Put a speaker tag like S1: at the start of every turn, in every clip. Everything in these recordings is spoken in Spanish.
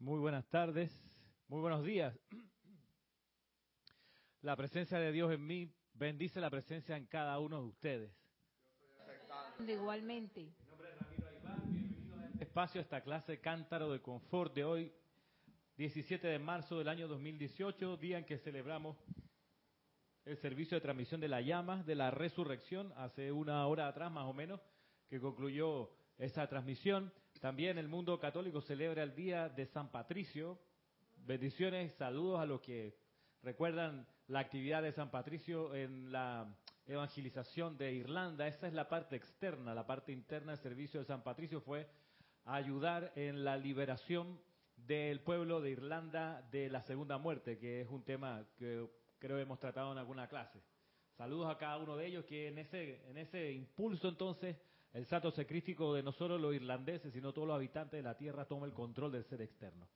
S1: Muy buenas tardes, muy buenos días. La presencia de Dios en mí bendice la presencia en cada uno de ustedes.
S2: Igualmente.
S1: Mi nombre es Ramiro Aybán, bienvenido a este espacio, a esta clase Cántaro de Confort de hoy, 17 de marzo del año 2018, día en que celebramos el servicio de transmisión de la llama de la resurrección, hace una hora atrás más o menos, que concluyó esa transmisión. También el mundo católico celebra el día de San Patricio. Bendiciones, saludos a los que recuerdan la actividad de San Patricio en la evangelización de Irlanda. Esa es la parte externa, la parte interna del servicio de San Patricio fue ayudar en la liberación del pueblo de Irlanda de la segunda muerte, que es un tema que creo hemos tratado en alguna clase. Saludos a cada uno de ellos que en ese, en ese impulso entonces el santo secrístico de no solo los irlandeses, sino todos los habitantes de la tierra toma el control del ser externo.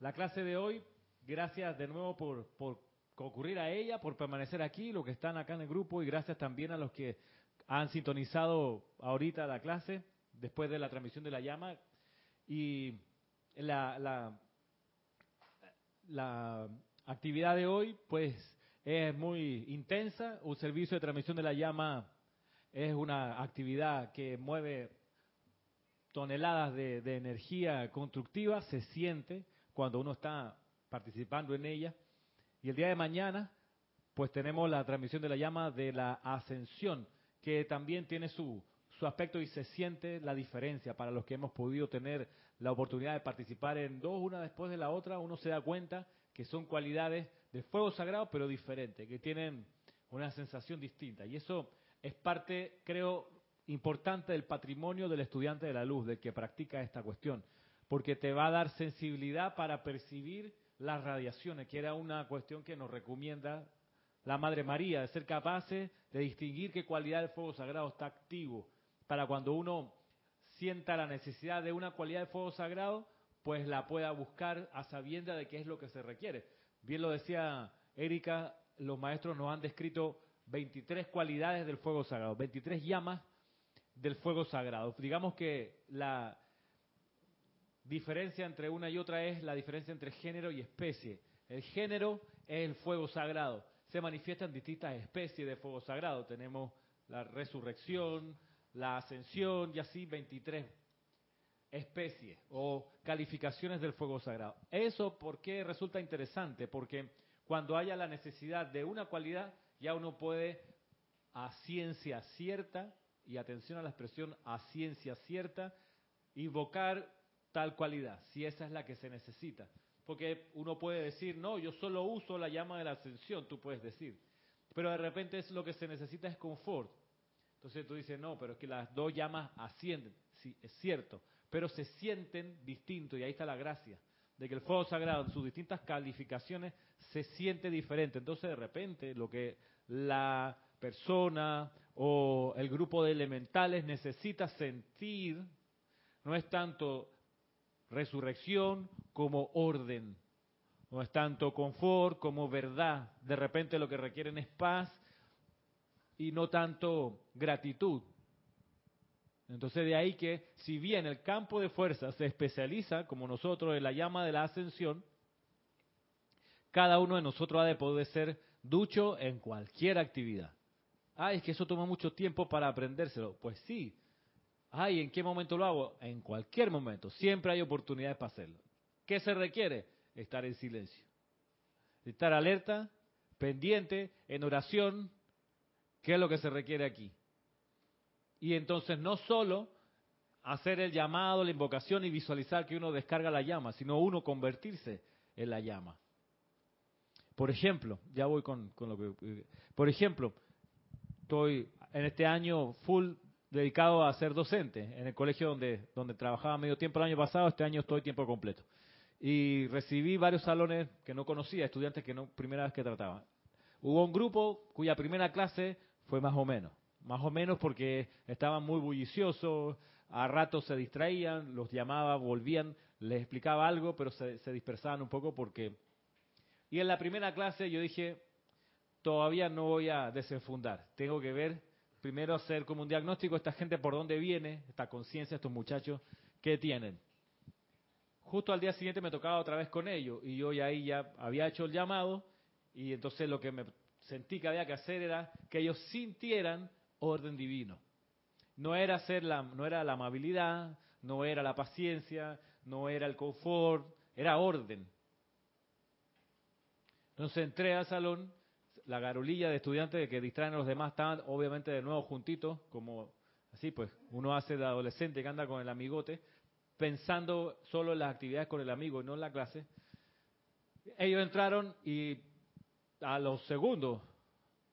S1: La clase de hoy, gracias de nuevo por, por concurrir a ella, por permanecer aquí, los que están acá en el grupo, y gracias también a los que han sintonizado ahorita la clase, después de la transmisión de la llama. Y la, la, la actividad de hoy, pues, es muy intensa, un servicio de transmisión de la llama es una actividad que mueve toneladas de, energía constructiva, se siente cuando uno está participando en ella. Y el día de mañana, pues tenemos la transmisión de la llama de la ascensión, que también tiene su, su aspecto y se siente la diferencia para los que hemos podido tener la oportunidad de participar en dos, una después de la otra, uno se da cuenta que son cualidades de fuego sagrado, pero diferentes, que tienen una sensación distinta. Y eso es parte, creo, importante del patrimonio del estudiante de la luz, del que practica esta cuestión, porque te va a dar sensibilidad para percibir las radiaciones, que era una cuestión que nos recomienda la Madre María, de ser capaces de distinguir qué cualidad del fuego sagrado está activo, para cuando uno sienta la necesidad de una cualidad de fuego sagrado, pues la pueda buscar a sabienda de qué es lo que se requiere. Bien lo decía Erika, los maestros nos han descrito 23 cualidades del fuego sagrado, 23 llamas del fuego sagrado. Digamos que la diferencia entre una y otra es la diferencia entre género y especie. El género es el fuego sagrado. Se manifiestan distintas especies de fuego sagrado. Tenemos la resurrección, la ascensión y así 23 especies o calificaciones del fuego sagrado. Eso por qué resulta interesante, porque cuando haya la necesidad de una cualidad, ya uno puede a ciencia cierta, y atención a la expresión a ciencia cierta, invocar tal cualidad, si esa es la que se necesita. Porque uno puede decir, no, yo solo uso la llama de la ascensión, tú puedes decir. Pero de repente es lo que se necesita es confort. Entonces tú dices, no, pero es que las dos llamas ascienden. Sí, es cierto, pero se sienten distintos y ahí está la gracia de que el fuego sagrado en sus distintas calificaciones se siente diferente. Entonces de repente lo que la persona o el grupo de elementales necesita sentir no es tanto resurrección como orden, no es tanto confort como verdad. De repente lo que requieren es paz y no tanto gratitud. Entonces de ahí que si bien el campo de fuerza se especializa, como nosotros, en la llama de la ascensión, cada uno de nosotros ha de poder ser ducho en cualquier actividad. Ay, es que eso toma mucho tiempo para aprendérselo. Pues sí. Ay, ¿en qué momento lo hago? En cualquier momento. Siempre hay oportunidades para hacerlo. ¿Qué se requiere? Estar en silencio. Estar alerta, pendiente, en oración. ¿Qué es lo que se requiere aquí? Y entonces no solo hacer el llamado, la invocación y visualizar que uno descarga la llama, sino uno convertirse en la llama. Por ejemplo, ya voy con, lo que... Por ejemplo, estoy en este año full dedicado a ser docente en el colegio donde, donde trabajaba medio tiempo el año pasado, este año estoy tiempo completo. Y recibí varios salones que no conocía, estudiantes que no, primera vez que trataba. Hubo un grupo cuya primera clase fue más o menos más o menos porque estaban muy bulliciosos, a ratos se distraían, los llamaba, volvían, les explicaba algo, pero se, se, dispersaban un poco porque... Y en la primera clase yo dije, todavía no voy a desenfundar, tengo que ver, primero hacer como un diagnóstico, esta gente por dónde viene, esta conciencia, estos muchachos, ¿qué tienen? justo al día siguiente me tocaba otra vez con ellos y yo ya ahí ya había hecho el llamado y entonces lo que me sentí que había que hacer era que ellos sintieran orden divino. No era hacer la, no era la amabilidad, no era la paciencia, no era el confort, era orden. Entonces entré al salón, la garulilla de estudiantes que distraen a los demás estaban obviamente de nuevo juntitos, como así pues uno hace de adolescente que anda con el amigote, pensando solo en las actividades con el amigo y no en la clase. Ellos entraron y a los segundos,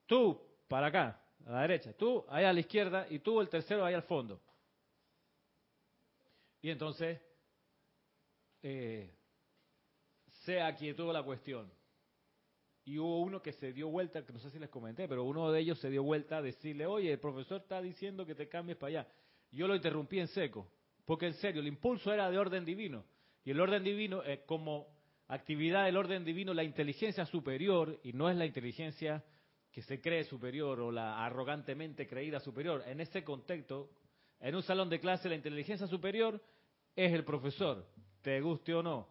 S1: tú para acá, a la derecha, tú ahí a la izquierda y tú el tercero ahí al fondo. Y entonces eh, se aquietó la cuestión. Y hubo uno que se dio vuelta, que no sé si les comenté, pero uno de ellos se dio vuelta a decirle, oye, el profesor está diciendo que te cambies para allá. Yo lo interrumpí en seco, porque en serio, el impulso era de orden divino. Y el orden divino, es como actividad del orden divino, la inteligencia superior, y no es la inteligencia que se cree superior o la arrogantemente creída superior. En ese contexto, en un salón de clase, la inteligencia superior es el profesor, te guste o no.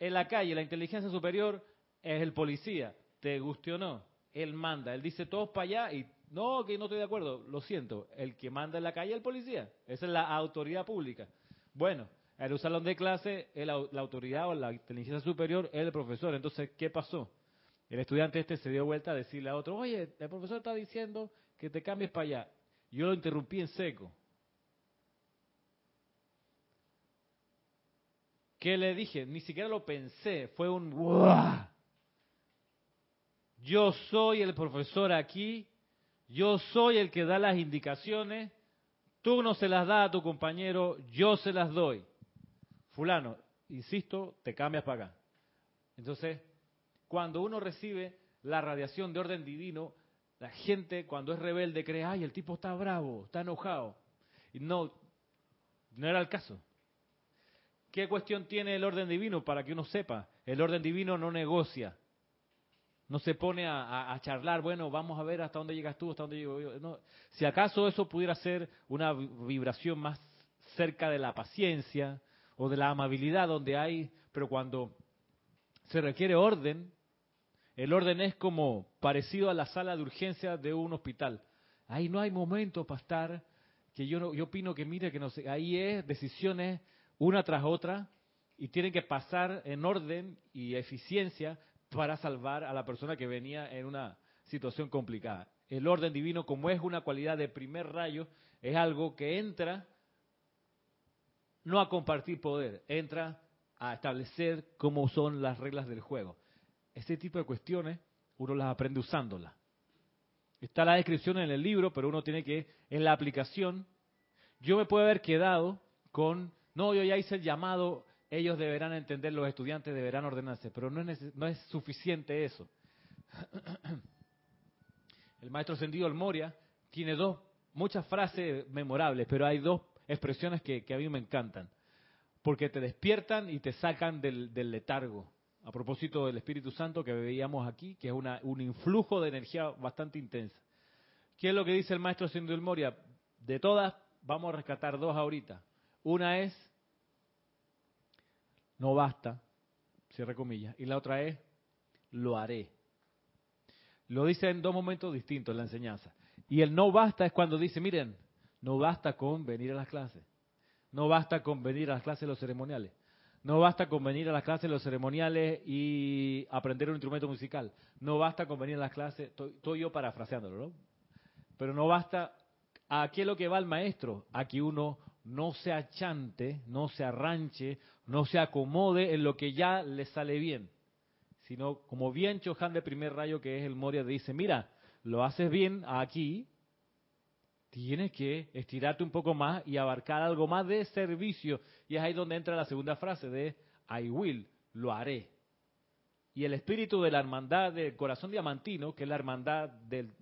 S1: En la calle, la inteligencia superior es el policía, te guste o no. Él manda, él dice todos para allá y no, que no estoy de acuerdo, lo siento. El que manda en la calle es el policía, esa es la autoridad pública. Bueno, en un salón de clase, la autoridad o la inteligencia superior es el profesor. Entonces, ¿qué pasó? El estudiante este se dio vuelta a decirle a otro, oye, el profesor está diciendo que te cambies para allá. Yo lo interrumpí en seco. ¿Qué le dije? Ni siquiera lo pensé, fue un Yo soy el profesor aquí, yo soy el que da las indicaciones, tú no se las das a tu compañero, yo se las doy. Fulano, insisto, te cambias para acá. Entonces, cuando uno recibe la radiación de orden divino, la gente cuando es rebelde cree, ay, el tipo está bravo, está enojado. Y no, no era el caso. ¿Qué cuestión tiene el orden divino para que uno sepa? El orden divino no negocia. No se pone a, charlar, bueno, vamos a ver hasta dónde llegas tú, hasta dónde llego yo. No. Si acaso eso pudiera ser una vibración más cerca de la paciencia o de la amabilidad donde hay, pero cuando se requiere orden, el orden es como parecido a la sala de urgencia de un hospital. Ahí no hay momento para estar, que yo, yo opino que mire que no sé, ahí es decisiones una tras otra y tienen que pasar en orden y eficiencia para salvar a la persona que venía en una situación complicada. El orden divino, como es una cualidad de primer rayo, es algo que entra no a compartir poder, entra a establecer cómo son las reglas del juego. Ese tipo de cuestiones uno las aprende usándolas. Está la descripción en el libro, pero uno tiene que, en la aplicación, yo me puedo haber quedado con, no, yo ya hice el llamado, ellos deberán entender, los estudiantes deberán ordenarse, pero no es, no es suficiente eso. El maestro Sendido Moria tiene dos, muchas frases memorables, pero hay dos expresiones que, a mí me encantan, porque te despiertan y te sacan del letargo a propósito del Espíritu Santo que veíamos aquí, que es un influjo de energía bastante intensa. ¿Qué es lo que dice el maestro Sindul Moria? De todas, vamos a rescatar dos ahorita. Una es, no basta, cierre comillas, y la otra es, lo haré. Lo dice en dos momentos distintos en la enseñanza. Y el no basta es cuando dice, miren, no basta con venir a las clases, no basta con venir a las clases de los ceremoniales no basta con venir a las clases, los ceremoniales y aprender un instrumento musical. No basta con venir a las clases, estoy, yo parafraseándolo, ¿no? Pero no basta, ¿a qué es lo que va el maestro? A que uno no se achante, no se arranche, no se acomode en lo que ya le sale bien. Sino, como bien Chohan de primer rayo, que es el Moria, dice, mira, lo haces bien aquí, tienes que estirarte un poco más y abarcar algo más de servicio. Y es ahí donde entra la segunda frase de I will, lo haré. Y el espíritu de la hermandad del corazón diamantino, que es la hermandad del,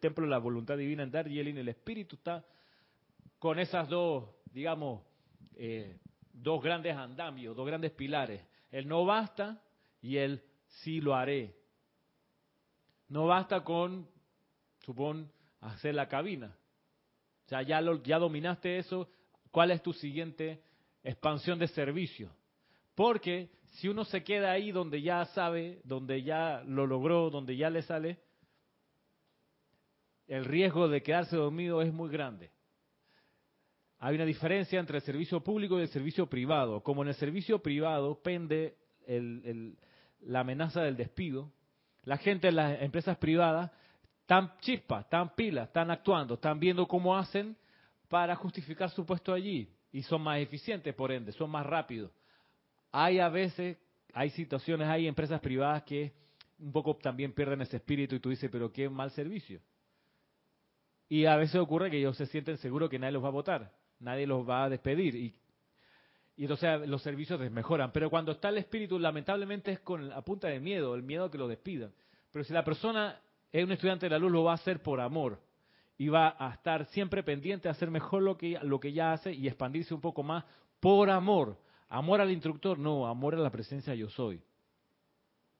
S1: templo de la voluntad divina en Darjeeling, el espíritu está con esas dos, digamos, eh, dos grandes andamios, dos grandes pilares. El no basta y el sí lo haré. No basta con, supón, hacer la cabina. O sea, ya, lo, ya dominaste eso. ¿Cuál es tu siguiente expansión de servicio? Porque si uno se queda ahí donde ya sabe, donde ya lo logró, donde ya le sale, el riesgo de quedarse dormido es muy grande. Hay una diferencia entre el servicio público y el servicio privado. Como en el servicio privado pende la amenaza del despido, la gente en las empresas privadas están chispas, están pilas, están actuando, están viendo cómo hacen para justificar su puesto allí y son más eficientes, por ende, son más rápidos. Hay a veces, hay situaciones, hay empresas privadas que un poco también pierden ese espíritu y tú dices, pero qué mal servicio. Y a veces ocurre que ellos se sienten seguros que nadie los va a votar, nadie los va a despedir y, entonces los servicios desmejoran. Pero cuando está el espíritu, lamentablemente es con la punta de miedo, el miedo que lo despidan. Pero si la persona un estudiante de la luz, lo va a hacer por amor y va a estar siempre pendiente a hacer mejor lo que, lo que ya hace y expandirse un poco más por amor. Amor al instructor, no, amor a la presencia yo soy.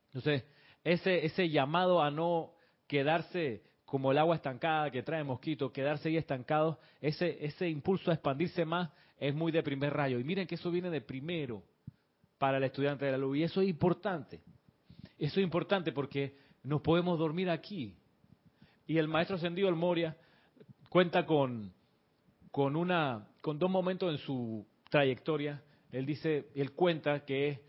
S1: Entonces, ese, ese llamado a no quedarse como el agua estancada que trae mosquito, quedarse ahí estancado, ese, ese impulso a expandirse más es muy de primer rayo. Y miren que eso viene de primero para el estudiante de la luz. Y eso es importante. Eso es importante porque nos podemos dormir aquí. Y el maestro ascendido, el Moria, cuenta con, con, una, con dos momentos en su trayectoria. Él dice, él cuenta que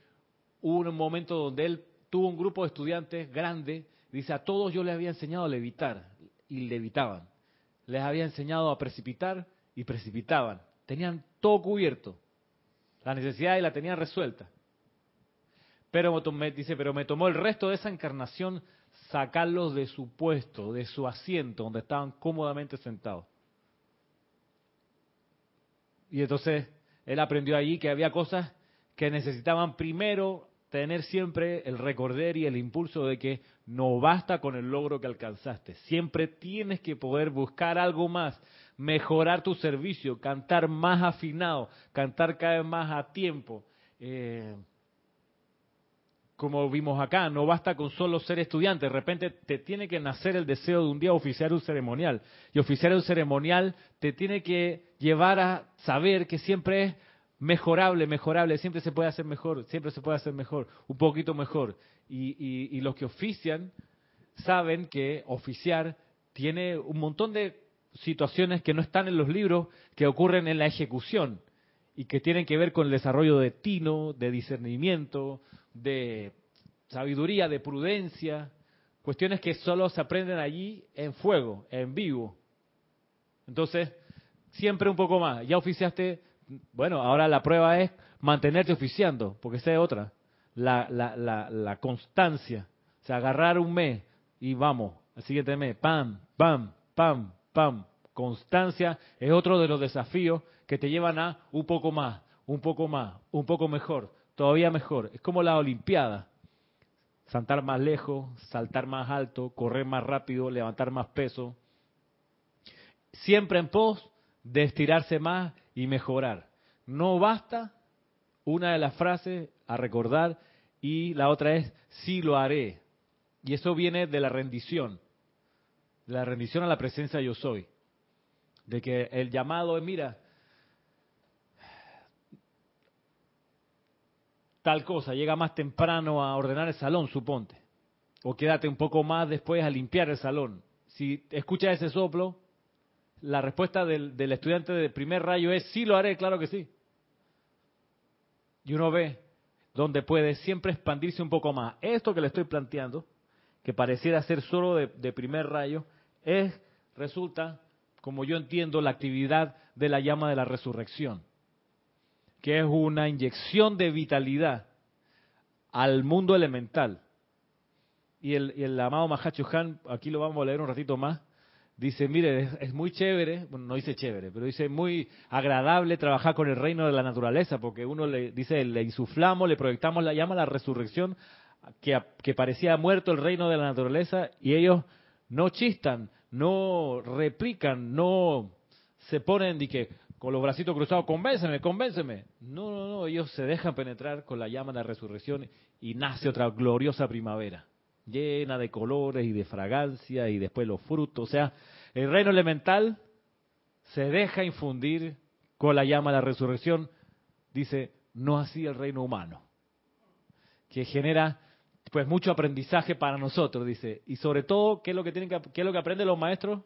S1: hubo un momento donde él tuvo un grupo de estudiantes grande Dice, a todos yo les había enseñado a levitar y levitaban. Les había enseñado a precipitar y precipitaban. Tenían todo cubierto. La necesidad la tenían resuelta. Pero me, dice, pero me tomó el resto de esa encarnación sacarlos de su puesto, de su asiento, donde estaban cómodamente sentados. Y entonces él aprendió allí que había cosas que necesitaban primero tener siempre el recorder y el impulso de que no basta con el logro que alcanzaste. Siempre tienes que poder buscar algo más, mejorar tu servicio, cantar más afinado, cantar cada vez más a tiempo. Eh, como vimos acá, no basta con solo ser estudiante, de repente te tiene que nacer el deseo de un día oficiar un ceremonial. Y oficiar un ceremonial te tiene que llevar a saber que siempre es mejorable, mejorable, siempre se puede hacer mejor, siempre se puede hacer mejor, un poquito mejor. Y, los que ofician saben que oficiar tiene un montón de situaciones que no están en los libros, que ocurren en la ejecución y que tienen que ver con el desarrollo de tino, de discernimiento, de sabiduría, de prudencia, cuestiones que solo se aprenden allí en fuego, en vivo. Entonces, siempre un poco más. Ya oficiaste bueno, ahora la prueba es mantenerte oficiando, porque esa es otra. La, la, la, la constancia. O sea, agarrar un mes y vamos, al siguiente mes, pam, pam, pam, pam. Constancia es otro de los desafíos que te llevan a un poco más, un poco más, un poco mejor, todavía mejor. Es como la Olimpiada. Saltar más lejos, saltar más alto, correr más rápido, levantar más peso. Siempre en pos de estirarse más y mejorar. No basta una de las frases a recordar y la otra es sí lo haré. Y eso viene de la rendición, la rendición a la presencia yo soy. De que el llamado es, mira, tal cosa, llega más temprano a ordenar el salón, suponte. O quédate un poco más después a limpiar el salón. Si escuchas ese soplo, la respuesta del, estudiante de primer rayo es, sí lo haré, claro que sí. Y uno ve donde puede siempre expandirse un poco más. Esto que le estoy planteando, que pareciera ser solo de, de primer rayo, es, resulta, como yo entiendo, la actividad de la llama de la resurrección, que es una inyección de vitalidad al mundo elemental. Y el, el amado Mahacho Han, aquí lo vamos a leer un ratito más, dice, mire, es, muy chévere, bueno, no dice chévere, pero dice muy agradable trabajar con el reino de la naturaleza, porque uno le dice, le insuflamos, le proyectamos la llama, la resurrección, que, que parecía muerto el reino de la naturaleza, y ellos no chistan, no replican, no se ponen de que con los bracitos cruzados, convénceme, convénceme. No, no, no, ellos se dejan penetrar con la llama de la resurrección y nace otra gloriosa primavera llena de colores y de fragancia y después los frutos. O sea, el reino elemental se deja infundir con la llama de la resurrección. Dice, no así el reino humano. que genera pues mucho aprendizaje para nosotros, dice. Y sobre todo, ¿qué es lo que que, qué es lo que aprenden los maestros?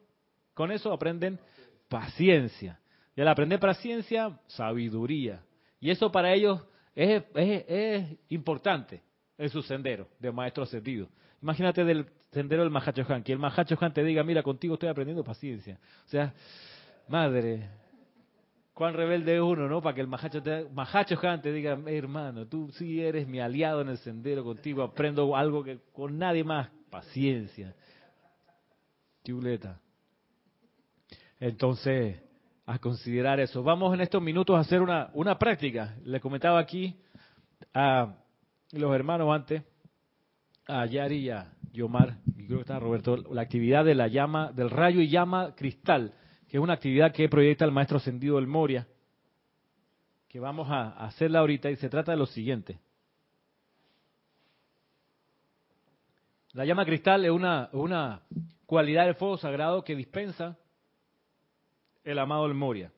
S1: Con eso aprenden paciencia. Y al aprender paciencia, sabiduría. Y eso para ellos es, es, es importante en su sendero de maestro ascendido. Imagínate del sendero del Mahacho Han, que el Mahacho Han te diga, mira, contigo estoy aprendiendo paciencia. O sea, madre, cuán rebelde es uno, ¿no? Para que el Mahacho, te, Mahacho Han te diga, hermano, tú sí eres mi aliado en el sendero, contigo aprendo algo que con nadie más, paciencia. Chuleta. Entonces, a considerar eso. Vamos en estos minutos a hacer una, una práctica. Le comentaba aquí a los hermanos antes, a Yari y a Yomar, y creo que está Roberto, la actividad de la llama, del rayo y llama cristal, que es una actividad que proyecta el maestro ascendido del Moria, que vamos a hacerla ahorita y se trata de lo siguiente. La llama cristal es una, una cualidad del fuego sagrado que dispensa el amado del Moria.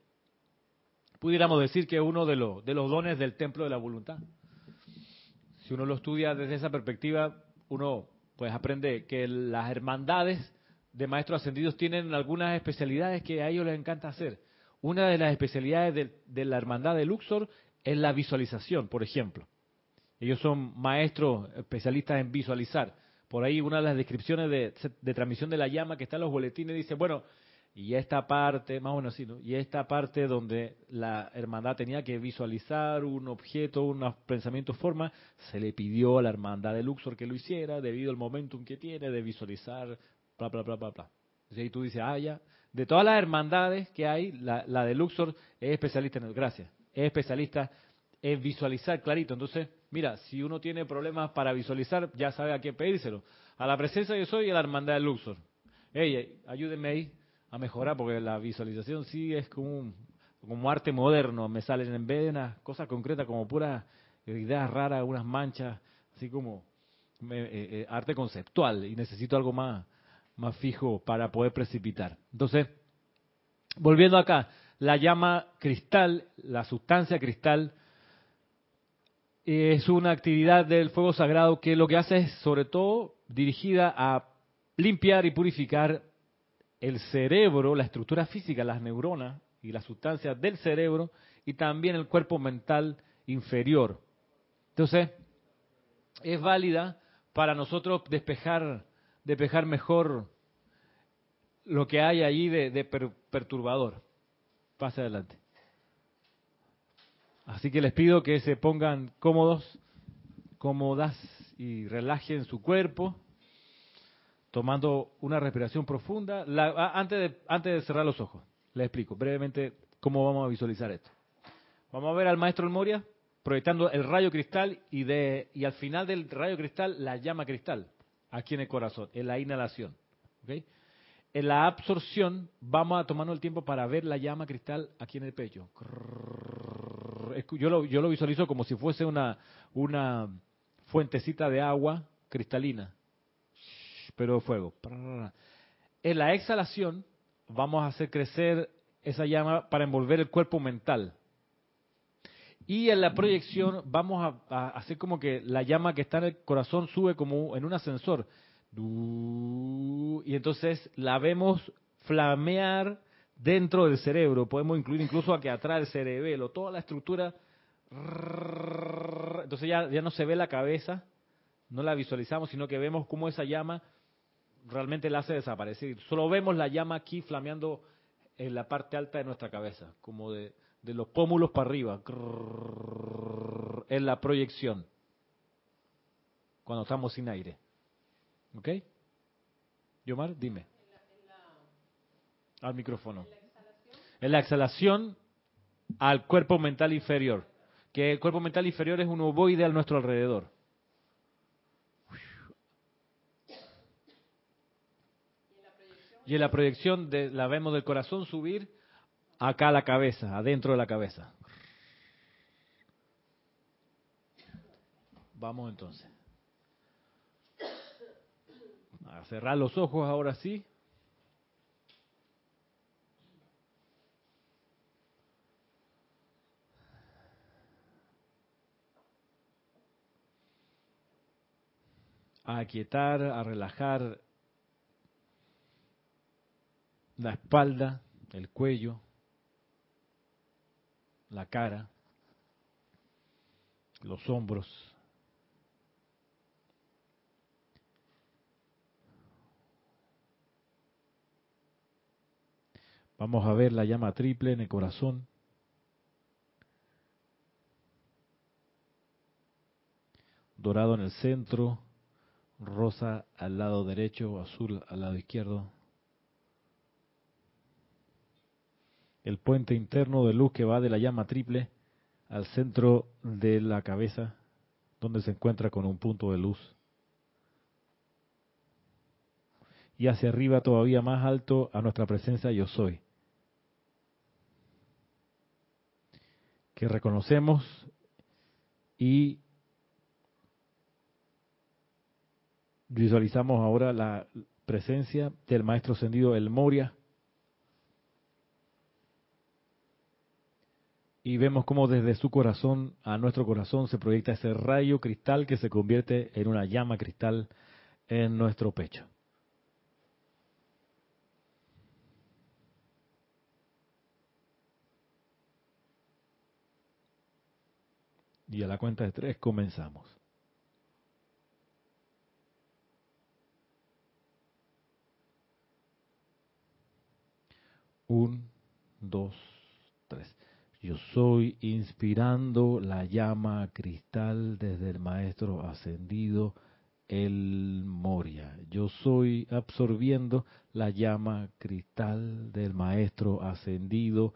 S1: Pudiéramos decir que es uno de los, de los dones del templo de la voluntad. Si uno lo estudia desde esa perspectiva, uno pues aprende que las hermandades de maestros ascendidos tienen algunas especialidades que a ellos les encanta hacer. Una de las especialidades de, de la hermandad de Luxor es la visualización, por ejemplo. Ellos son maestros especialistas en visualizar. Por ahí una de las descripciones de, de transmisión de la llama que está en los boletines dice, bueno, y esta parte, más o menos así, ¿no? Y esta parte donde la hermandad tenía que visualizar un objeto, unos pensamientos, forma, se le pidió a la hermandad de Luxor que lo hiciera debido al momentum que tiene de visualizar, bla, bla, bla, bla, bla. Ahí tú dices, ah, ya. De todas las hermandades que hay, la, de Luxor es especialista en el, gracias, es especialista en visualizar clarito. Entonces, mira, si uno tiene problemas para visualizar, ya sabe a quién pedírselo. A la presencia yo soy y a la hermandad de Luxor. Ey, ayúdenme ahí a mejorar, porque la visualización sí es como, como arte moderno, me salen en vez de unas cosas concretas como puras ideas raras, unas manchas, así como eh, eh, arte conceptual, y necesito algo más, más fijo para poder precipitar. Entonces, volviendo acá, la llama cristal, la sustancia cristal, es una actividad del fuego sagrado que lo que hace es sobre todo dirigida a limpiar y purificar el cerebro, la estructura física, las neuronas y las sustancias del cerebro y también el cuerpo mental inferior. Entonces, es válida para nosotros despejar, despejar mejor lo que hay allí de, perturbador. Pase adelante. Así que les pido que se pongan cómodos, cómodas y relajen su cuerpo tomando una respiración profunda. Ah, antes, de, antes de cerrar los ojos, les explico brevemente cómo vamos a visualizar esto. Vamos a ver al maestro Moria proyectando el rayo cristal y, de, y al final del rayo cristal la llama cristal, aquí en el corazón, en la inhalación. En la absorción vamos a tomarnos el tiempo para ver la llama cristal aquí en el pecho. Yo lo, yo lo visualizo como si fuese una, una fuentecita de agua cristalina pero fuego. En la exhalación vamos a hacer crecer esa llama para envolver el cuerpo mental. Y en la proyección vamos a, hacer como que la llama que está en el corazón sube como en un ascensor. Y entonces la vemos flamear dentro del cerebro. Podemos incluir incluso a que atrás el cerebelo, toda la estructura. Entonces ya, ya no se ve la cabeza, no la visualizamos, sino que vemos cómo esa llama realmente la hace desaparecer. Solo vemos la llama aquí flameando en la parte alta de nuestra cabeza, como de, los pómulos para arriba, en la proyección, cuando estamos sin aire. ¿Ok? Yomar, dime. Al micrófono. En la exhalación al cuerpo mental inferior, que el cuerpo mental inferior es un ovoide a nuestro alrededor. Y en la proyección de, la vemos del corazón subir acá a la cabeza, adentro de la cabeza. Vamos entonces. A cerrar los ojos ahora sí. a aquietar, a relajar la espalda, el cuello, la cara, los hombros. Vamos a ver la llama triple en el corazón. Dorado en el centro, rosa al lado derecho, azul al lado izquierdo. El puente interno de luz que va de la llama triple al centro de la cabeza, donde se encuentra con un punto de luz. Y hacia arriba todavía más alto a nuestra presencia yo soy. Que reconocemos y visualizamos ahora la presencia del maestro ascendido El Moria y vemos cómo desde su corazón a nuestro corazón se proyecta ese rayo cristal que se convierte en una llama cristal en nuestro pecho. Y a la cuenta de tres comenzamos. Un, dos. Yo soy inspirando la llama cristal desde el Maestro ascendido, el Moria. Yo soy absorbiendo la llama cristal del Maestro ascendido,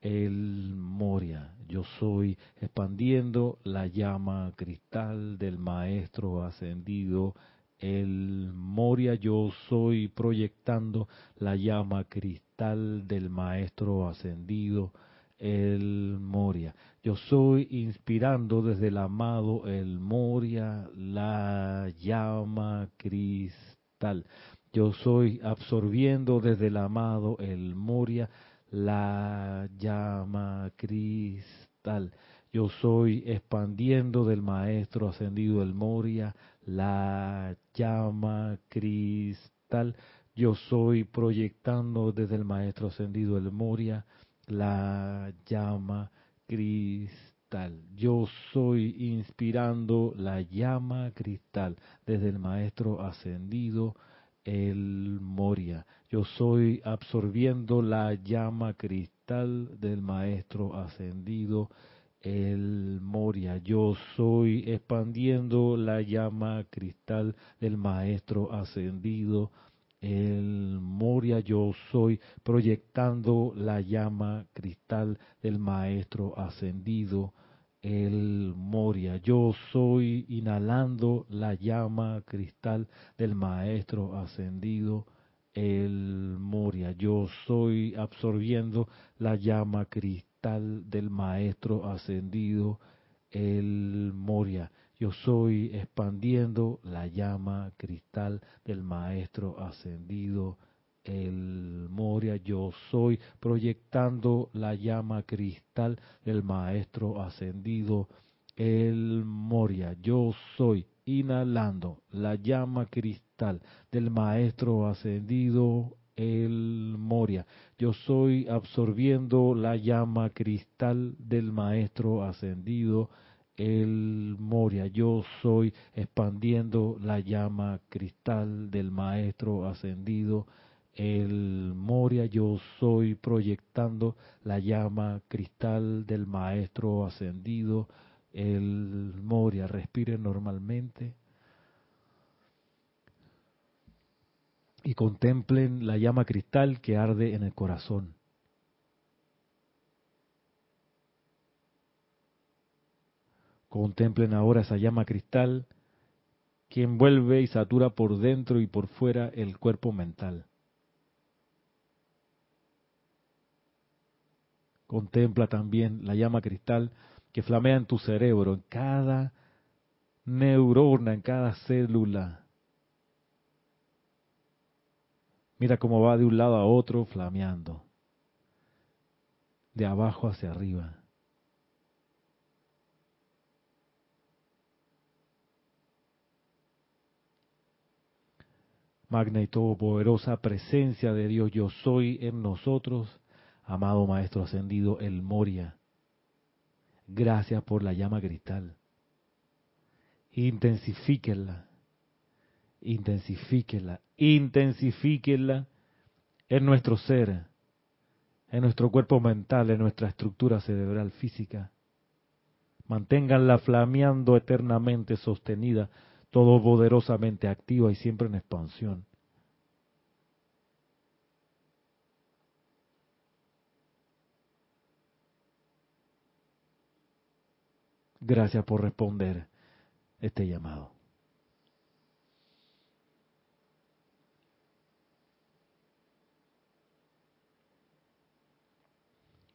S1: el Moria. Yo soy expandiendo la llama cristal del Maestro ascendido, el Moria. Yo soy proyectando la llama cristal del Maestro ascendido, el Moria. Yo soy inspirando desde el amado el Moria la llama cristal. Yo soy absorbiendo desde el amado el Moria la llama cristal. Yo soy expandiendo del maestro ascendido el Moria la llama cristal. Yo soy proyectando desde el maestro ascendido el Moria la llama cristal. Yo soy inspirando la llama cristal desde el Maestro ascendido, el Moria. Yo soy absorbiendo la llama cristal del Maestro ascendido, el Moria. Yo soy expandiendo la llama cristal del Maestro ascendido, el Moria yo soy, proyectando la llama cristal del Maestro ascendido, el Moria. Yo soy inhalando la llama cristal del Maestro ascendido, el Moria. Yo soy absorbiendo la llama cristal del Maestro ascendido, el Moria. Yo soy expandiendo la llama cristal del Maestro ascendido, el Moria. Yo soy proyectando la llama cristal del Maestro ascendido, el Moria. Yo soy inhalando la llama cristal del Maestro ascendido, el Moria. Yo soy absorbiendo la llama cristal del Maestro ascendido, el Moria. Yo soy expandiendo la llama cristal del Maestro ascendido. El Moria, yo soy proyectando la llama cristal del Maestro ascendido. El Moria, respire normalmente. Y contemplen la llama cristal que arde en el corazón. Contemplen ahora esa llama cristal que envuelve y satura por dentro y por fuera el cuerpo mental. Contempla también la llama cristal que flamea en tu cerebro, en cada neurona, en cada célula. Mira cómo va de un lado a otro flameando, de abajo hacia arriba. Magna y todopoderosa presencia de Dios, yo soy en nosotros, amado Maestro Ascendido, el Moria. Gracias por la llama cristal. Intensifíquenla, intensifíquenla, intensifíquenla en nuestro ser, en nuestro cuerpo mental, en nuestra estructura cerebral física. Manténganla flameando eternamente sostenida todopoderosamente activa y siempre en expansión. Gracias por responder este llamado.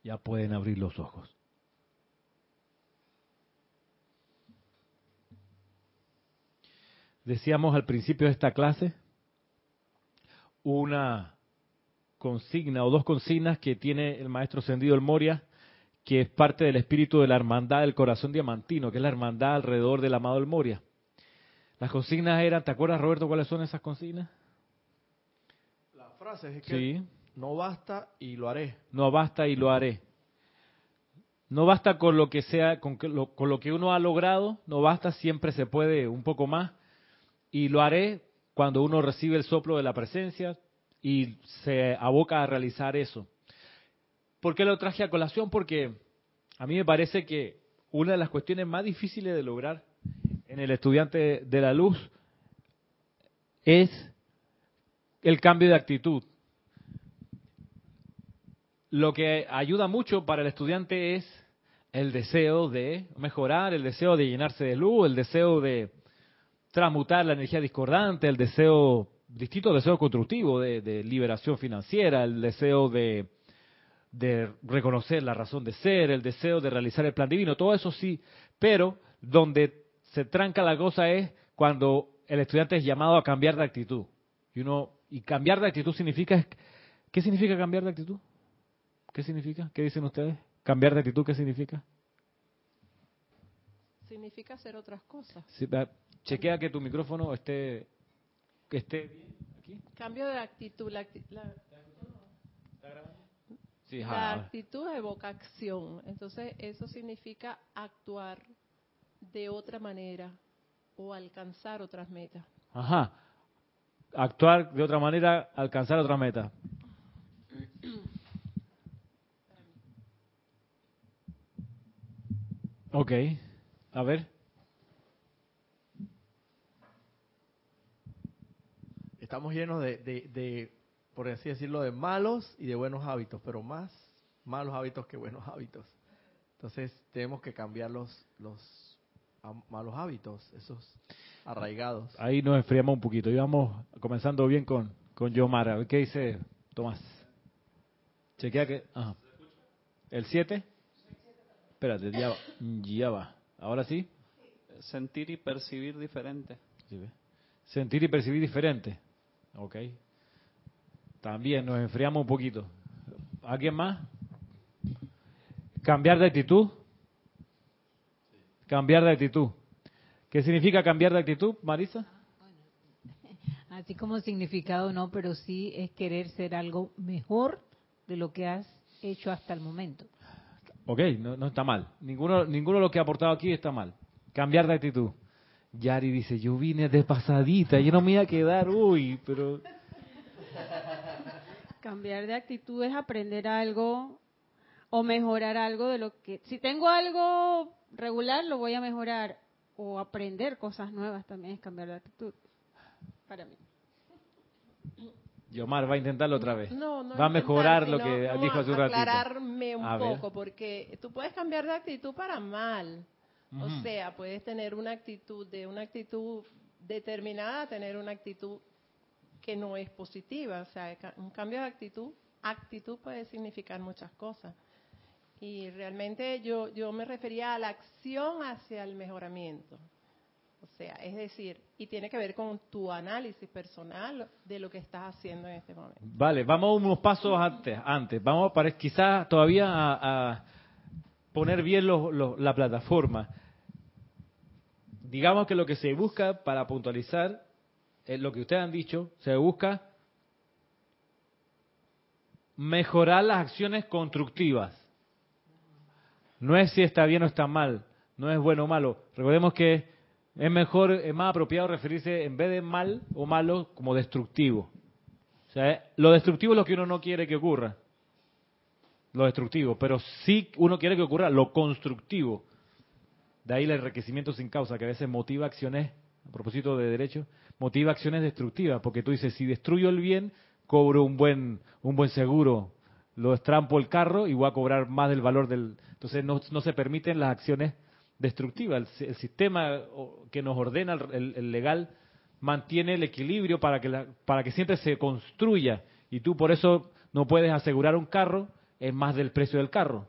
S1: Ya pueden abrir los ojos. Decíamos al principio de esta clase, una consigna o dos consignas que tiene el maestro Sendido el Moria, que es parte del espíritu de la hermandad del corazón diamantino, que es la hermandad alrededor del amado el Moria. Las consignas eran, ¿te acuerdas Roberto cuáles son esas consignas?
S2: La frase es que no basta y lo haré.
S1: No basta y lo haré. No basta con lo que sea, con, con lo que uno ha logrado, no basta, siempre se puede un poco más y lo haré cuando uno recibe el soplo de la presencia y se aboca a realizar eso. ¿Por qué lo traje a colación? Porque a mí me parece que una de las cuestiones más difíciles de lograr en el estudiante de la luz es el cambio de actitud. Lo que ayuda mucho para el estudiante es el deseo de mejorar, el deseo de llenarse de luz, el deseo de transmutar la energía discordante, el deseo, distinto deseo constructivo de, liberación financiera, el deseo de, de reconocer la razón de ser, el deseo de realizar el plan divino, todo eso sí, pero donde se tranca la cosa es cuando el estudiante es llamado a cambiar de actitud. Y y cambiar de actitud significa ¿qué significa cambiar de actitud? ¿Qué significa? ¿Qué dicen ustedes? Cambiar de actitud ¿qué significa?
S3: Significa hacer otras cosas.
S1: Chequea que tu micrófono esté, que esté bien
S3: aquí. Cambio de actitud. La, la actitud evoca acción. Entonces, eso significa actuar de otra manera o alcanzar otras metas.
S1: Ajá. Actuar de otra manera, alcanzar otra meta. Ok. A ver.
S2: estamos llenos de, por así decirlo, de malos y de buenos hábitos, pero más malos hábitos que buenos hábitos. Entonces tenemos que cambiar los, los malos hábitos, esos arraigados.
S1: Ahí nos enfriamos un poquito. Íbamos comenzando bien con, con Yomara. ¿Qué dice Tomás? Chequea que... ¿El 7? Espérate, ya, ya va. ¿Ahora sí?
S4: Sentir y percibir diferente.
S1: Sentir y percibir diferente. Ok. También nos enfriamos un poquito. ¿Alguien más? Cambiar de actitud. Cambiar de actitud. ¿Qué significa cambiar de actitud, Marisa?
S5: Así como significado no, pero sí es querer ser algo mejor de lo que has hecho hasta el momento.
S1: Ok, no, no está mal. Ninguno, ninguno de lo que ha aportado aquí está mal. Cambiar de actitud. Yari dice, yo vine de pasadita, yo no me iba a quedar, uy, pero...
S6: Cambiar de actitud es aprender algo o mejorar algo de lo que... Si tengo algo regular, lo voy a mejorar. O aprender cosas nuevas también es cambiar de actitud, para mí.
S1: Yomar va a intentarlo otra vez.
S3: No, no
S1: va a mejorar lo que dijo hace un ratito.
S3: aclararme un poco, porque tú puedes cambiar de actitud para mal. O sea, puedes tener una actitud de una actitud determinada, tener una actitud que no es positiva. O sea, un cambio de actitud, actitud puede significar muchas cosas. Y realmente yo, yo me refería a la acción hacia el mejoramiento. O sea, es decir, y tiene que ver con tu análisis personal de lo que estás haciendo en este momento.
S1: Vale, vamos unos pasos antes. antes. Vamos para quizás todavía a poner bien la plataforma. Digamos que lo que se busca para puntualizar lo que ustedes han dicho, se busca mejorar las acciones constructivas. No es si está bien o está mal, no es bueno o malo. Recordemos que es mejor, es más apropiado referirse en vez de mal o malo como destructivo. O sea, lo destructivo es lo que uno no quiere que ocurra. Lo destructivo, pero sí uno quiere que ocurra lo constructivo. De ahí el enriquecimiento sin causa, que a veces motiva acciones, a propósito de derecho, motiva acciones destructivas, porque tú dices, si destruyo el bien, cobro un buen, un buen seguro, lo estrampo el carro y voy a cobrar más del valor del... Entonces no, no se permiten las acciones destructivas. El, el sistema que nos ordena el, el, legal mantiene el equilibrio para que, la, para que siempre se construya y tú por eso no puedes asegurar un carro en más del precio del carro.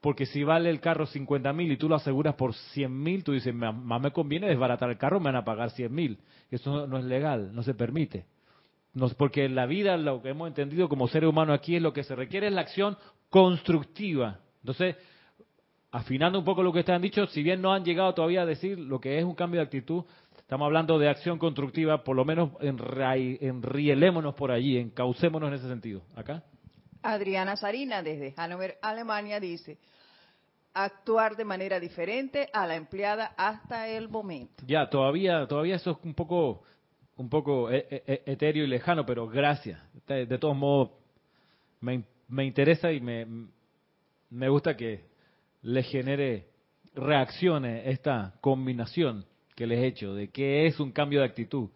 S1: Porque si vale el carro 50 mil y tú lo aseguras por 100 mil, tú dices, más me conviene desbaratar el carro, me van a pagar 100 mil. Eso no, no es legal, no se permite porque en la vida lo que hemos entendido como ser humano aquí es lo que se requiere es la acción constructiva. Entonces, afinando un poco lo que ustedes han dicho, si bien no han llegado todavía a decir lo que es un cambio de actitud, estamos hablando de acción constructiva, por lo menos enrielémonos por allí, encaucémonos en ese sentido. ¿Acá?
S7: Adriana Sarina, desde Hannover, Alemania, dice, actuar de manera diferente a la empleada hasta el momento.
S1: Ya, todavía, todavía eso es un poco un poco e, e, e, etéreo y lejano, pero gracias. De, todos modos, me, me, interesa y me, me gusta que le genere reacciones esta combinación que les he hecho de que es un cambio de actitud.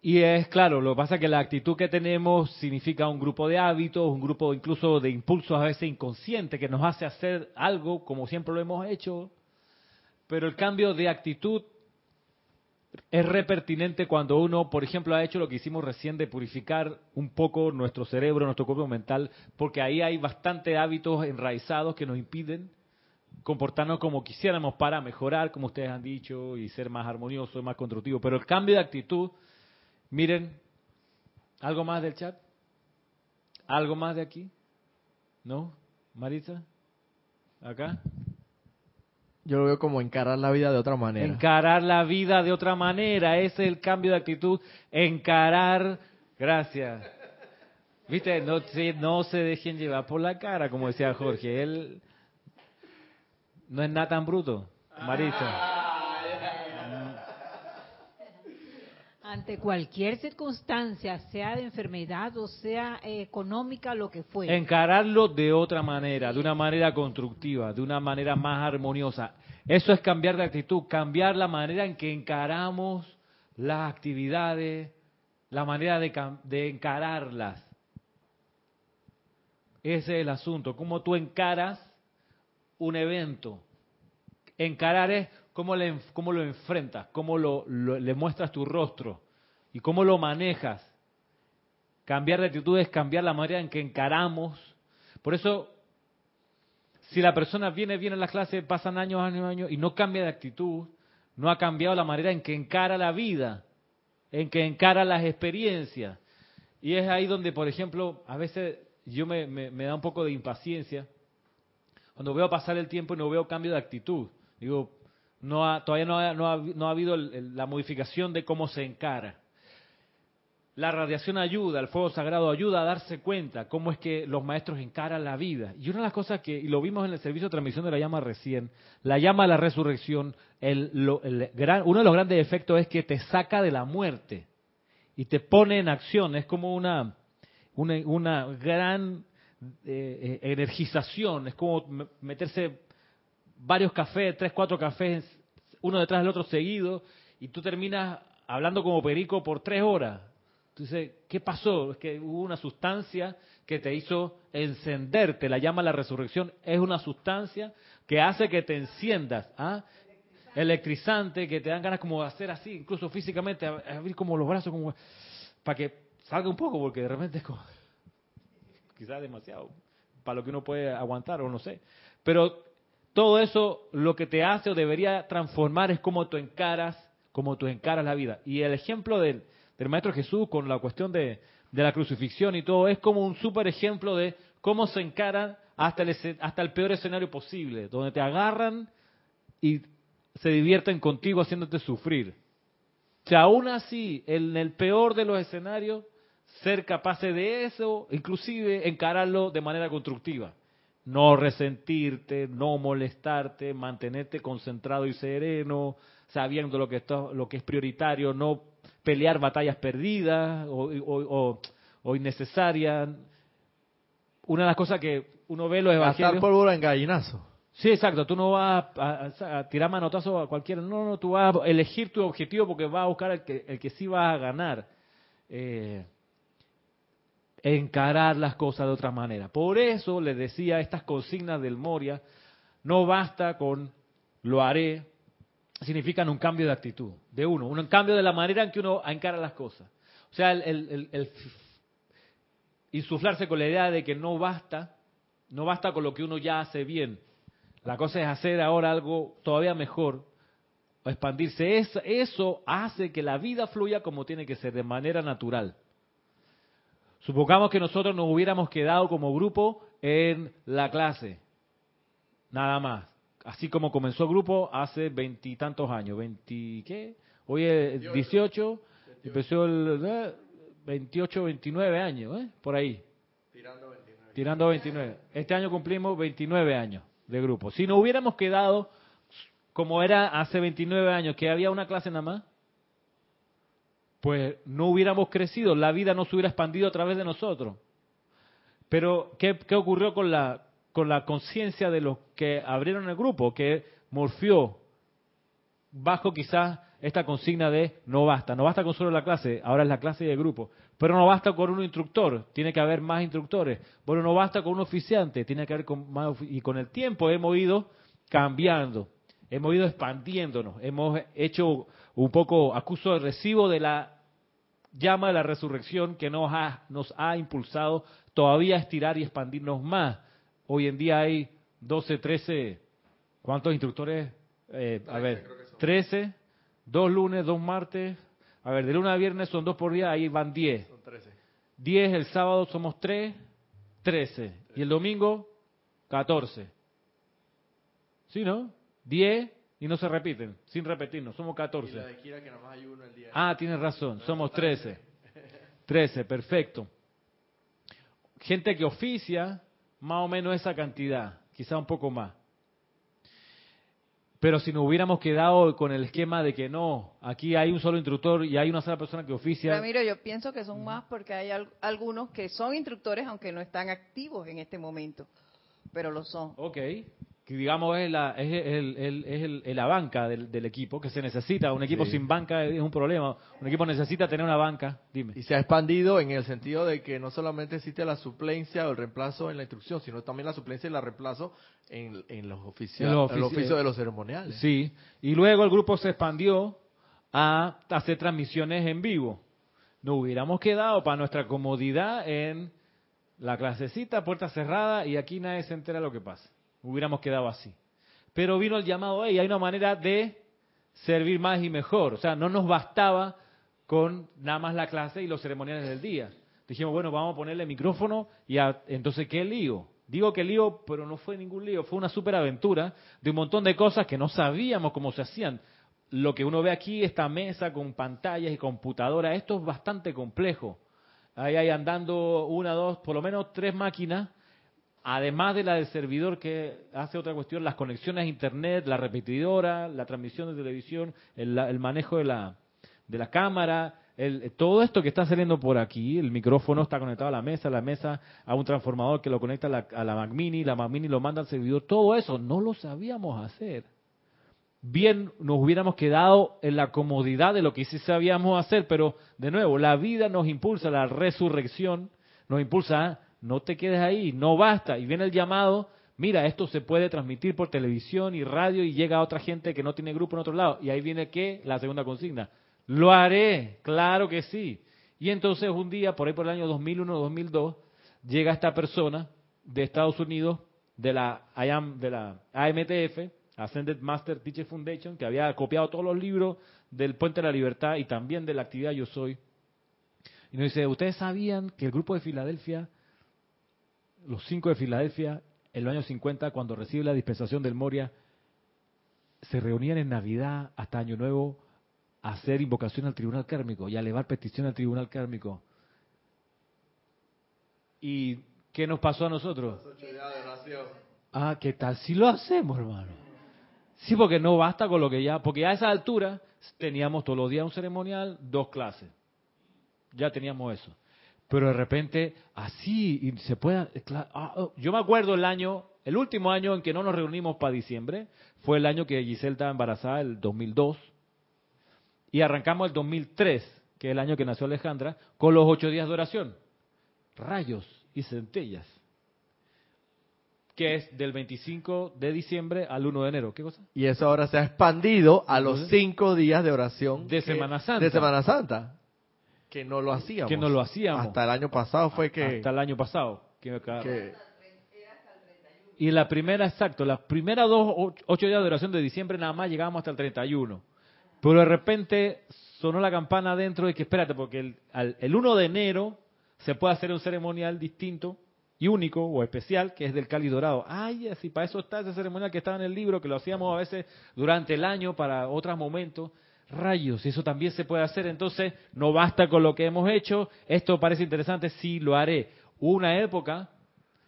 S1: Y es claro, lo que pasa es que la actitud que tenemos significa un grupo de hábitos, un grupo incluso de impulsos a veces inconscientes que nos hace hacer algo como siempre lo hemos hecho, pero el cambio de actitud es repertinente cuando uno, por ejemplo, ha hecho lo que hicimos recién de purificar un poco nuestro cerebro, nuestro cuerpo mental, porque ahí hay bastantes hábitos enraizados que nos impiden comportarnos como quisiéramos para mejorar, como ustedes han dicho, y ser más armonioso, más constructivo. Pero el cambio de actitud, miren, ¿algo más del chat? ¿Algo más de aquí? ¿No? Marisa? ¿Acá?
S2: Yo lo veo como encarar la vida de otra manera.
S1: Encarar la vida de otra manera, ese es el cambio de actitud. Encarar, gracias. Viste, no, no se dejen llevar por la cara, como decía Jorge. Él no es nada tan bruto, Marisa.
S5: Ante cualquier circunstancia, sea de enfermedad o sea eh, económica, lo que fuera.
S1: Encararlo de otra manera, de una manera constructiva, de una manera más armoniosa. Eso es cambiar de actitud, cambiar la manera en que encaramos las actividades, la manera de, de encararlas. Ese es el asunto, cómo tú encaras un evento. Encarar es cómo, le, lo enfrentas, cómo lo, le muestras tu rostro y cómo lo manejas. Cambiar de actitud es cambiar la manera en que encaramos. Por eso, si la persona viene bien a la clase, pasan años, años, años y no cambia de actitud, no ha cambiado la manera en que encara la vida, en que encara las experiencias. Y es ahí donde, por ejemplo, a veces yo me, me da un poco de impaciencia cuando veo pasar el tiempo y no veo cambio de actitud. Digo, no todavía no ha, no ha, habido la modificación de cómo se encara. La radiación ayuda, el fuego sagrado ayuda a darse cuenta cómo es que los maestros encaran la vida. Y una de las cosas que, y lo vimos en el servicio de transmisión de la llama recién, la llama a la resurrección, el, gran, uno de los grandes efectos es que te saca de la muerte y te pone en acción. Es como una, una, gran eh, eh, energización, es como meterse varios cafés, tres, cuatro cafés, uno detrás del otro seguido, y tú terminas hablando como perico por tres horas. Entonces, ¿qué pasó? Es que hubo una sustancia que te hizo encenderte, la llama la resurrección, es una sustancia que hace que te enciendas, ¿ah? electrizante, que te dan ganas como de hacer así, incluso físicamente, abrir como los brazos, como para que salga un poco, porque de repente es como, quizás demasiado, para lo que uno puede aguantar o no sé. Pero todo eso lo que te hace o debería transformar es cómo tú encaras, cómo tú encaras la vida. Y el ejemplo del, Maestro Jesús con la cuestión de, la crucifixión y todo es como un súper ejemplo de cómo se encaran hasta el, hasta el peor escenario posible, donde te agarran y se divierten contigo haciéndote sufrir. O sea, aún así, en el peor de los escenarios, ser capaces de eso, inclusive encararlo de manera constructiva. No resentirte, no molestarte, mantenerte concentrado y sereno, sabiendo lo que, lo que es prioritario, no pelear batallas perdidas o, o, o, innecesarias. Una de las cosas que uno ve los evangelios...
S2: Gastar pólvora en gallinazo.
S1: Sí, exacto. Tú no vas a, tirar manotazo a cualquiera. No, no, tú vas a elegir tu objetivo porque vas a buscar el que, el que sí vas a ganar. Eh, encarar las cosas de otra manera. Por eso les decía estas consignas del Moria, no basta con lo haré, significan un cambio de actitud, de uno, un cambio de la manera en que uno encara las cosas. O sea, el, el insuflarse con la idea de que no basta, no basta con lo que uno ya hace bien. La cosa es hacer ahora algo todavía mejor, o expandirse. eso hace que la vida fluya como tiene que ser, de manera natural. Supongamos que nosotros nos hubiéramos quedado como grupo en la clase, nada más. Así como comenzó el grupo hace veintitantos años, veinti, ¿qué? Hoy es 18, empezó el 28, 29 años, ¿eh? por ahí. Tirando 29. Tirando 29. Este año cumplimos 29 años de grupo. Si no hubiéramos quedado como era hace 29 años, que había una clase nada más, pues no hubiéramos crecido, la vida no se hubiera expandido a través de nosotros. Pero, ¿qué, qué ocurrió con la, con la conciencia de los que abrieron el grupo? Que morfió bajo quizás esta consigna de no basta, no basta con solo la clase, ahora es la clase y el grupo. Pero no basta con un instructor, tiene que haber más instructores. Bueno, no basta con un oficiante, tiene que haber con más. Y con el tiempo hemos ido cambiando, hemos ido expandiéndonos, hemos hecho un poco acuso de recibo de la llama de la resurrección que nos ha, nos ha impulsado todavía a estirar y expandirnos más. Hoy en día hay 12, 13, ¿cuántos instructores? Eh, a ver, 13, dos lunes, dos martes. A ver, de lunes a viernes son dos por día, ahí van 10. Son 13. 10 el sábado somos 3, 13. Y el domingo, 14. ¿Sí, no? 10 y no se repiten, sin repetirnos, somos 14. Ah, tienes razón, somos 13. 13, perfecto. Gente que oficia, más o menos esa cantidad, quizá un poco más. Pero si nos hubiéramos quedado con el esquema de que no, aquí hay un solo instructor y hay una sola persona que oficia.
S7: Ramiro, yo pienso que son más porque hay algunos que son instructores aunque no están activos en este momento, pero lo son.
S1: Ok, que digamos es la, es el, es el, la banca del, del, equipo, que se necesita. Un equipo sin banca es un problema. Un equipo necesita tener una banca. Dime.
S2: Y se ha expandido en el sentido de que no solamente existe la suplencia o el reemplazo en la instrucción, sino también la suplencia y la reemplazo en, en los oficios, en el oficio de los ceremoniales.
S1: Sí. Y luego el grupo se expandió a hacer transmisiones en vivo. Nos hubiéramos quedado para nuestra comodidad en la clasecita, puerta cerrada, y aquí nadie se entera lo que pasa hubiéramos quedado así. Pero vino el llamado, hey, hay una manera de servir más y mejor. O sea, no nos bastaba con nada más la clase y los ceremoniales del día. Dijimos, bueno, vamos a ponerle micrófono y entonces, ¿qué lío? Digo que lío, pero no fue ningún lío, fue una super aventura de un montón de cosas que no sabíamos cómo se hacían. Lo que uno ve aquí, esta mesa con pantallas y computadora, esto es bastante complejo. Ahí hay andando una, dos, por lo menos tres máquinas además de la del servidor que hace otra cuestión, las conexiones a Internet, la repetidora, la transmisión de televisión, el, manejo de la, de la cámara, todo esto que está saliendo por aquí, el micrófono está conectado a la mesa, la mesa a un transformador que lo conecta a la, a la Mac Mini, la Mac Mini lo manda al servidor, todo eso no lo sabíamos hacer. Bien nos hubiéramos quedado en la comodidad de lo que sí sabíamos hacer, pero de nuevo, la vida nos impulsa, la resurrección nos impulsa no te quedes ahí, no basta. Y viene el llamado, mira, esto se puede transmitir por televisión y radio y llega a otra gente que no tiene grupo en otro lado. Y ahí viene que la segunda consigna. Lo haré, claro que sí. Y entonces un día, por ahí por el año 2001-2002, llega esta persona de Estados Unidos, de la, de la AMTF, Ascended Master Teacher Foundation, que había copiado todos los libros del Puente de la Libertad y también de la actividad Yo Soy. Y nos dice, ¿ustedes sabían que el grupo de Filadelfia los cinco de Filadelfia, en el año 50, cuando recibe la dispensación del Moria, se reunían en Navidad hasta Año Nuevo a hacer invocación al tribunal kármico y a elevar petición al tribunal kármico. ¿Y qué nos pasó a nosotros? Ah, ¿qué tal si lo hacemos, hermano? Sí, porque no basta con lo que ya, porque ya a esa altura teníamos todos los días un ceremonial, dos clases. Ya teníamos eso. Pero de repente, así, y se puede... ah, oh, yo me acuerdo el año, el último año en que no nos reunimos para diciembre, fue el año que Giselle estaba embarazada, el 2002. Y arrancamos el 2003, que es el año que nació Alejandra, con los ocho días de oración. Rayos y centellas. Que es del 25 de diciembre al 1 de enero. ¿Qué cosa?
S2: Y eso ahora se ha expandido a los cinco días de oración.
S1: de
S2: que-
S1: Semana Santa.
S2: De Semana Santa. Que no lo hacíamos.
S1: Que no lo hacíamos.
S2: Hasta el año pasado fue que...
S1: Hasta el año pasado. Que
S2: que-
S1: Y la primera, exacto, las primeras dos, och- ocho días de oración de diciembre nada más llegábamos hasta el 31. Pero de repente sonó la campana adentro de que espérate, porque el, al- el 1 de enero se puede hacer un ceremonial distinto y único o especial, que es del Cali Dorado. Ay, así para eso está ese ceremonial que estaba en el libro, que lo hacíamos a veces durante el año para otros momentos. Rayos, eso también se puede hacer, entonces no basta con lo que hemos hecho, esto parece interesante, sí lo haré. Una época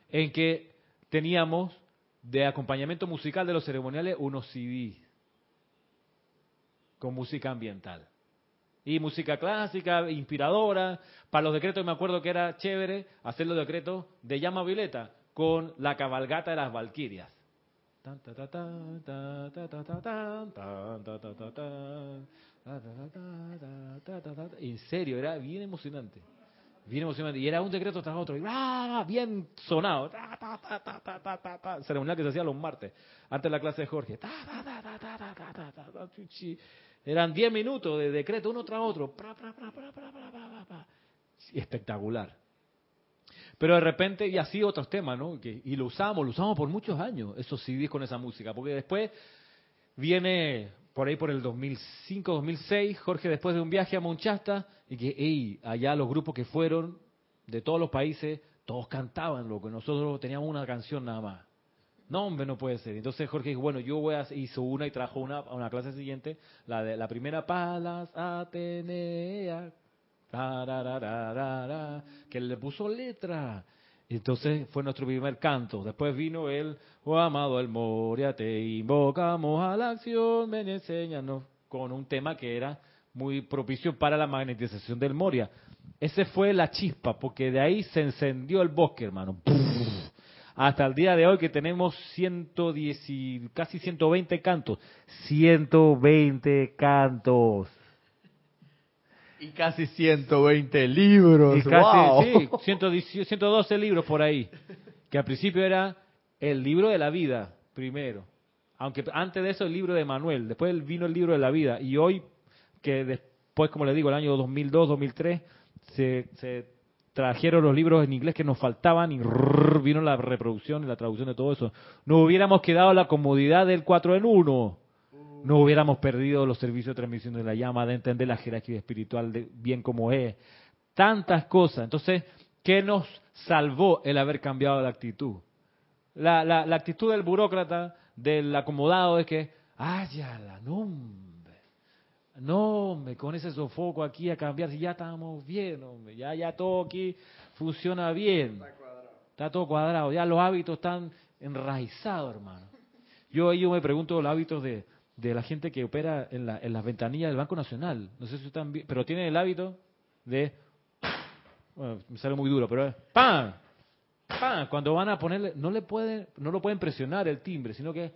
S1: en que teníamos de acompañamiento musical de los ceremoniales unos CDs con música ambiental. Y música clásica, inspiradora. Para los decretos me acuerdo que era chévere hacer los decretos de llama violeta con la cabalgata de las valquirias. En serio, era bien emocionante. Bien emocionante. Y era un decreto tras otro. Bien sonado. Ceremonial que se hacía los martes, antes de la clase de Jorge. Eran 10 minutos de decreto uno tras otro. Espectacular. Pero de repente, y así otros temas, ¿no? Y lo usamos, lo usamos por muchos años, esos CDs con esa música. Porque después viene por ahí por el 2005, 2006, Jorge después de un viaje a Monchasta, y que, hey, allá los grupos que fueron de todos los países, todos cantaban, lo que nosotros teníamos una canción nada más. No, hombre, no puede ser. Entonces Jorge dijo, bueno, yo voy a, hizo una y trajo una a una clase siguiente, la de la primera Palas Atenea, que le puso letra. Entonces fue nuestro primer canto. Después vino el, oh amado el Moria, te invocamos a la acción, ven enséñanos, con un tema que era muy propicio para la magnetización del Moria. Ese fue la chispa, porque de ahí se encendió el bosque, hermano. Hasta el día de hoy que tenemos 110 y casi 120 cantos. 120 cantos.
S2: Y casi 120 libros.
S1: Y casi,
S2: ¡Wow!
S1: sí, 110 112 libros por ahí. Que al principio era el libro de la vida, primero. Aunque antes de eso el libro de Manuel, después vino el libro de la vida. Y hoy, que después, como le digo, el año 2002, 2003, se, se trajeron los libros en inglés que nos faltaban y rrr, vino la reproducción y la traducción de todo eso. No hubiéramos quedado la comodidad del 4 en 1. No hubiéramos perdido los servicios de transmisión de la llama, de entender la jerarquía espiritual de bien como es. Tantas cosas. Entonces, ¿qué nos salvó el haber cambiado la actitud? La, la, la actitud del burócrata, del acomodado, es que, ¡ay, ya la nombre! No, hombre, con ese sofoco aquí a cambiar, si ya estamos bien, hombre, ya, ya todo aquí funciona bien. Está todo cuadrado, ya los hábitos están enraizados, hermano. Yo, yo me pregunto los hábitos de, de la gente que opera en, la, en las ventanillas del Banco Nacional. No sé si están bien, pero tienen el hábito de... Bueno, me sale muy duro, pero ¡pam! ¡pam! Cuando van a ponerle... No, le pueden, no lo pueden presionar el timbre, sino que...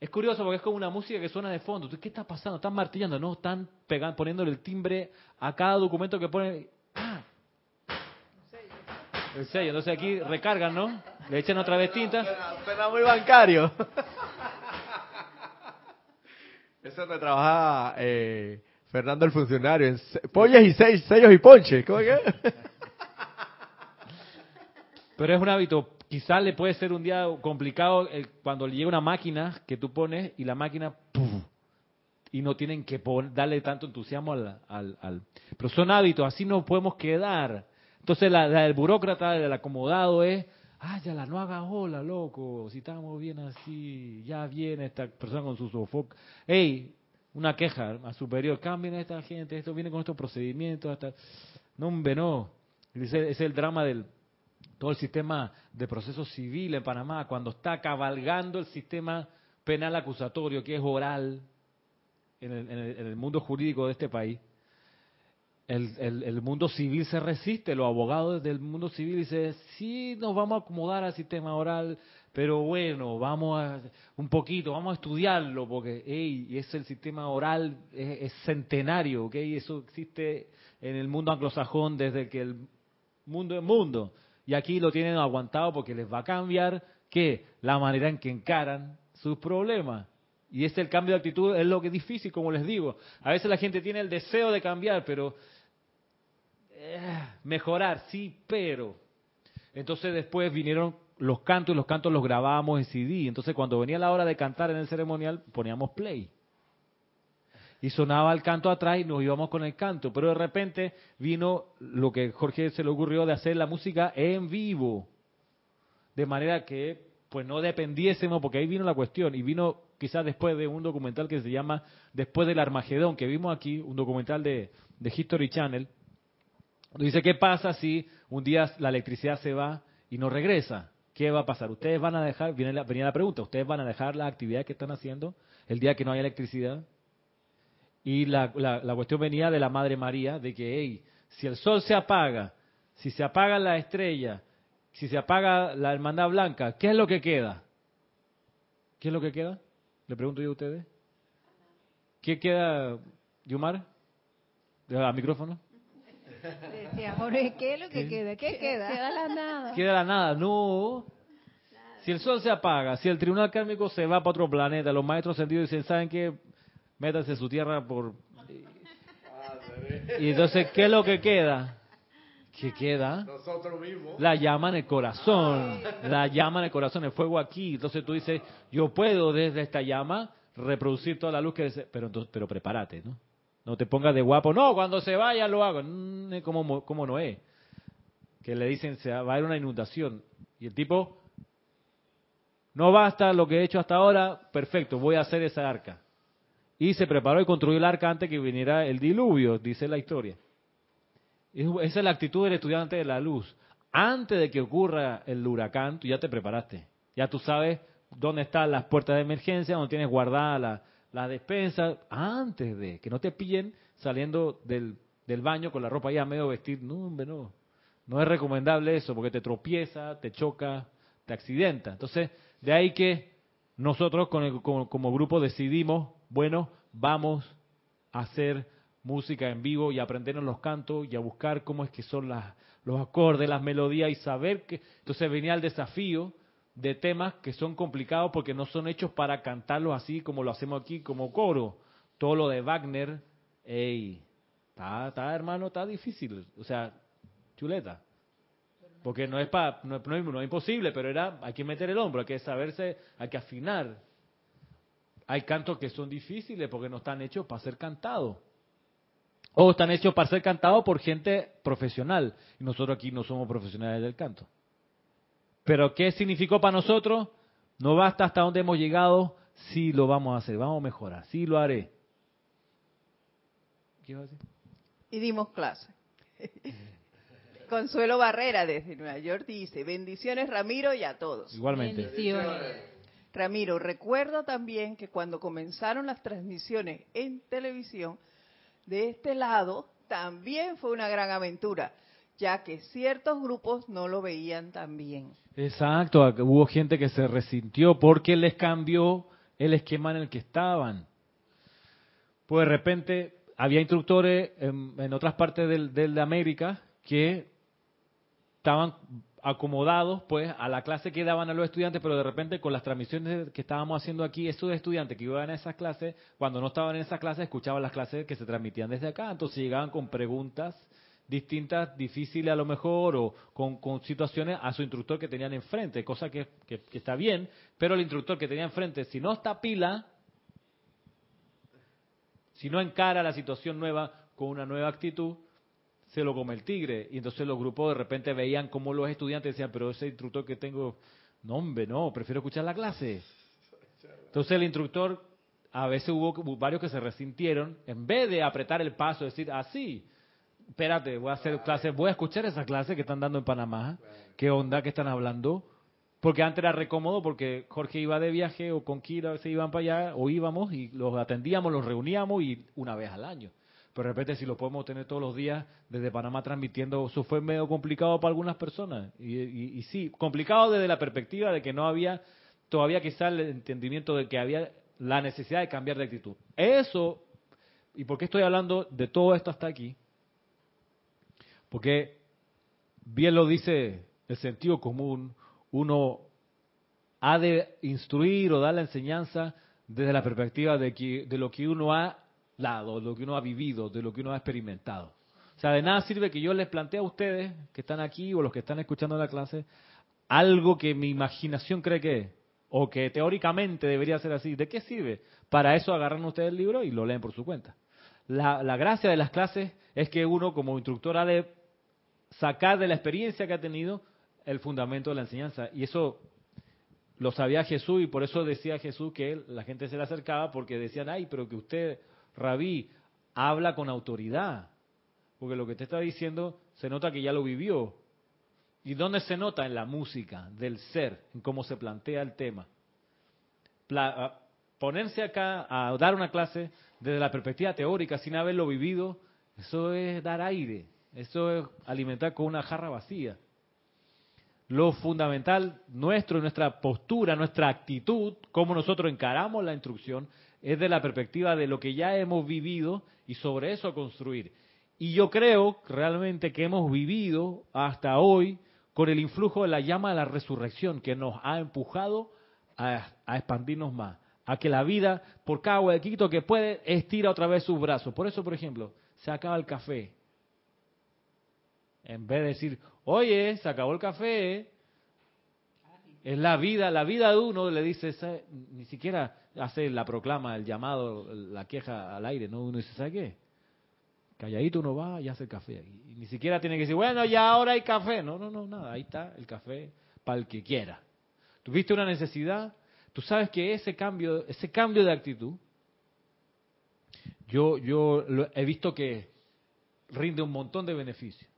S1: Es curioso porque es como una música que suena de fondo. ¿Qué está pasando? Están martillando, no, están pegando, poniéndole el timbre a cada documento que ponen. ¡pam! El sello. Entonces aquí recargan, ¿no? Le echan otra vez tinta.
S2: Suena muy bancario. Eso me trabajaba eh, Fernando el funcionario. En pollas y seis, sellos y ponches. ¿Cómo que?
S1: Pero es un hábito. Quizás le puede ser un día complicado el- cuando le llega una máquina que tú pones y la máquina ¡puf! y no tienen que darle tanto entusiasmo al, al, al- Pero son hábitos, así no podemos quedar. Entonces la, la del burócrata, del acomodado es, ah, no haga hola, loco, si estamos bien así, ya viene esta persona con su sofoc. Ey, una queja a superior, cambien a esta gente, esto viene con estos procedimientos, hasta... No, hombre, no. Ese es el drama del todo el sistema de proceso civil en Panamá, cuando está cabalgando el sistema penal acusatorio, que es oral en el, en el- en el mundo jurídico de este país, el, el- el mundo civil se resiste, los abogados del mundo civil dicen, sí, nos vamos a acomodar al sistema oral, pero bueno, vamos a un poquito, vamos a estudiarlo, porque hey, es el sistema oral, es, centenario, ¿ok? Eso existe en el mundo anglosajón desde que el mundo es mundo. Y aquí lo tienen aguantado porque les va a cambiar, ¿qué? La manera en que encaran sus problemas. Y ese el cambio de actitud es lo que es difícil, como les digo. A veces la gente tiene el deseo de cambiar, pero eh, mejorar, sí, pero. Entonces después vinieron los cantos y los cantos los grabábamos en CD. Entonces cuando venía la hora de cantar en el ceremonial poníamos play. Y sonaba el canto atrás y nos íbamos con el canto. Pero de repente vino lo que Jorge se le ocurrió de hacer la música en vivo. De manera que pues no dependiésemos, porque ahí vino la cuestión. Y vino quizás después de un documental que se llama Después del Armagedón, que vimos aquí, un documental de, de History Channel. Dice, ¿qué pasa si un día la electricidad se va y no regresa? ¿Qué va a pasar? Ustedes van a dejar, la, venía la pregunta, ¿ustedes van a dejar las actividades que están haciendo el día que no haya electricidad? Y la, la, la cuestión venía de la Madre María, de que, hey, si el sol se apaga, si se apaga la estrella, si se apaga la hermandad blanca, ¿qué es lo que queda? ¿Qué es lo que queda? Le pregunto yo a ustedes. ¿Qué queda, Yumar? ¿A micrófono?
S5: Decía Jorge, ¿qué es lo que
S1: ¿Qué?
S5: queda? ¿Qué
S3: Queda
S5: queda?
S3: la nada.
S1: Queda la nada, no. Si el sol se apaga, si el tribunal kármico se va para otro planeta, los maestros sentidos dicen, ¿saben qué? Métanse su tierra por... Y entonces, ¿qué es lo que queda? ¿Qué queda?
S2: Nosotros mismos.
S1: La llama en el corazón, la llama en el corazón, el fuego aquí. Entonces tú dices, yo puedo desde esta llama reproducir toda la luz que desee, pero entonces, pero prepárate, ¿no? No te pongas de guapo, no, cuando se vaya lo hago, Mm, es como, Mo- como Noé, que le dicen, se va a haber una inundación. Y el tipo, no basta lo que he hecho hasta ahora, perfecto, voy a hacer esa arca. Y se preparó y construyó el arca antes que viniera el diluvio, dice la historia. Es- Esa es la actitud del estudiante de la luz. Antes de que ocurra el huracán, tú ya te preparaste. Ya tú sabes dónde están las puertas de emergencia, dónde tienes guardada la, la despensa. Antes de que no te pillen saliendo del, del baño con la ropa ya medio vestir. No, no. Es recomendable eso porque te tropieza, te choca, te accidenta. Entonces, de ahí que nosotros con el- como, como grupo decidimos, bueno, vamos a hacer música en vivo y aprendernos los cantos y a buscar cómo es que son las, los acordes, las melodías y saber que... Entonces venía el desafío de temas que son complicados porque no son hechos para cantarlos así como lo hacemos aquí, como coro. Todo lo de Wagner, ey, está, está hermano, está difícil. O sea, chuleta. Porque no es, pa, no, no no es imposible, pero era hay que meter el hombro, hay que saberse, hay que afinar. Hay cantos que son difíciles porque no están hechos para ser cantados. O están hechos para ser cantados por gente profesional. Y nosotros aquí no somos profesionales del canto. Pero ¿qué significó para nosotros? No basta hasta donde hemos llegado, sí lo vamos a hacer, vamos a mejorar, sí lo haré. ¿Qué iba a decir?
S7: y dimos clase. Consuelo Barrera desde Nueva York dice, bendiciones Ramiro y a todos.
S1: Igualmente.
S5: Bendiciones.
S7: Ramiro, recuerdo también que cuando comenzaron las transmisiones en televisión, de este lado también fue una gran aventura, ya que ciertos grupos no lo veían tan bien.
S1: Exacto, hubo gente que se resintió porque les cambió el esquema en el que estaban. Pues de repente había instructores en, otras partes del, de América que estaban acomodados pues a la clase que daban a los estudiantes, pero de repente con las transmisiones que estábamos haciendo aquí, estos estudiantes que iban a esas clases, cuando no estaban en esas clases, escuchaban las clases que se transmitían desde acá, entonces llegaban con preguntas distintas, difíciles a lo mejor, o con, situaciones a su instructor que tenían enfrente, cosa que, está bien, pero el instructor que tenía enfrente, si no está pila, si no encara la situación nueva con una nueva actitud, se lo come el tigre. Y entonces los grupos de repente veían como los estudiantes decían, pero ese instructor que tengo, no hombre, no, prefiero escuchar la clase. Entonces el instructor, a veces hubo varios que se resintieron, en vez de apretar el paso, decir, así, espérate, voy a hacer clases, voy a escuchar esa clase que están dando en Panamá, qué onda que están hablando, porque antes era recómodo porque Jorge iba de viaje o con Kira se iban para allá o íbamos y los atendíamos, los reuníamos y una vez al año. Pero de repente si lo podemos tener todos los días desde Panamá transmitiendo, eso fue medio complicado para algunas personas. Y, y sí, complicado desde la perspectiva de que no había todavía quizá el entendimiento de que había la necesidad de cambiar de actitud. Eso, ¿y por qué estoy hablando de todo esto hasta aquí? Porque bien lo dice el sentido común, uno ha de instruir o dar la enseñanza desde la perspectiva de, lo que uno ha dado, de lo que uno ha vivido, de lo que uno ha experimentado. O sea, de nada sirve que yo les plantee a ustedes que están aquí o los que están escuchando la clase algo que mi imaginación cree que es, o que teóricamente debería ser así. ¿De qué sirve? Para eso agarran ustedes el libro y lo leen por su cuenta. La, la gracia de las clases es que uno como instructor ha de sacar de la experiencia que ha tenido el fundamento de la enseñanza. Y eso lo sabía Jesús y por eso decía Jesús que la gente se le acercaba porque decían, ay, pero que usted, rabí, habla con autoridad. Porque lo que te está diciendo se nota que ya lo vivió. ¿Y dónde se nota? En la música, del ser, en cómo se plantea el tema. ponerse acá a dar una clase desde la perspectiva teórica sin haberlo vivido, eso es dar aire, eso es alimentar con una jarra vacía. Lo fundamental nuestro, nuestra postura, nuestra actitud, cómo nosotros encaramos la instrucción, es de la perspectiva de lo que ya hemos vivido y sobre eso construir. Y yo creo realmente que hemos vivido hasta hoy con el influjo de la llama de la resurrección que nos ha empujado a, expandirnos más, a que la vida, por cada huequito que puede, estira otra vez sus brazos. Por eso, por ejemplo, se acaba el café. En vez de decir, oye, se acabó el café, es la vida, la vida de uno le dice, ni siquiera hace la proclama, el llamado, la queja al aire, ¿no? Uno dice, ¿sabe qué? Calladito uno va y hace café. Y ni siquiera tiene que decir, bueno, ya ahora hay café. No, no, no, nada. Ahí está el café para el que quiera. Tuviste una necesidad. Tú sabes que ese cambio, ese cambio de actitud, yo, yo he visto que rinde un montón de beneficios.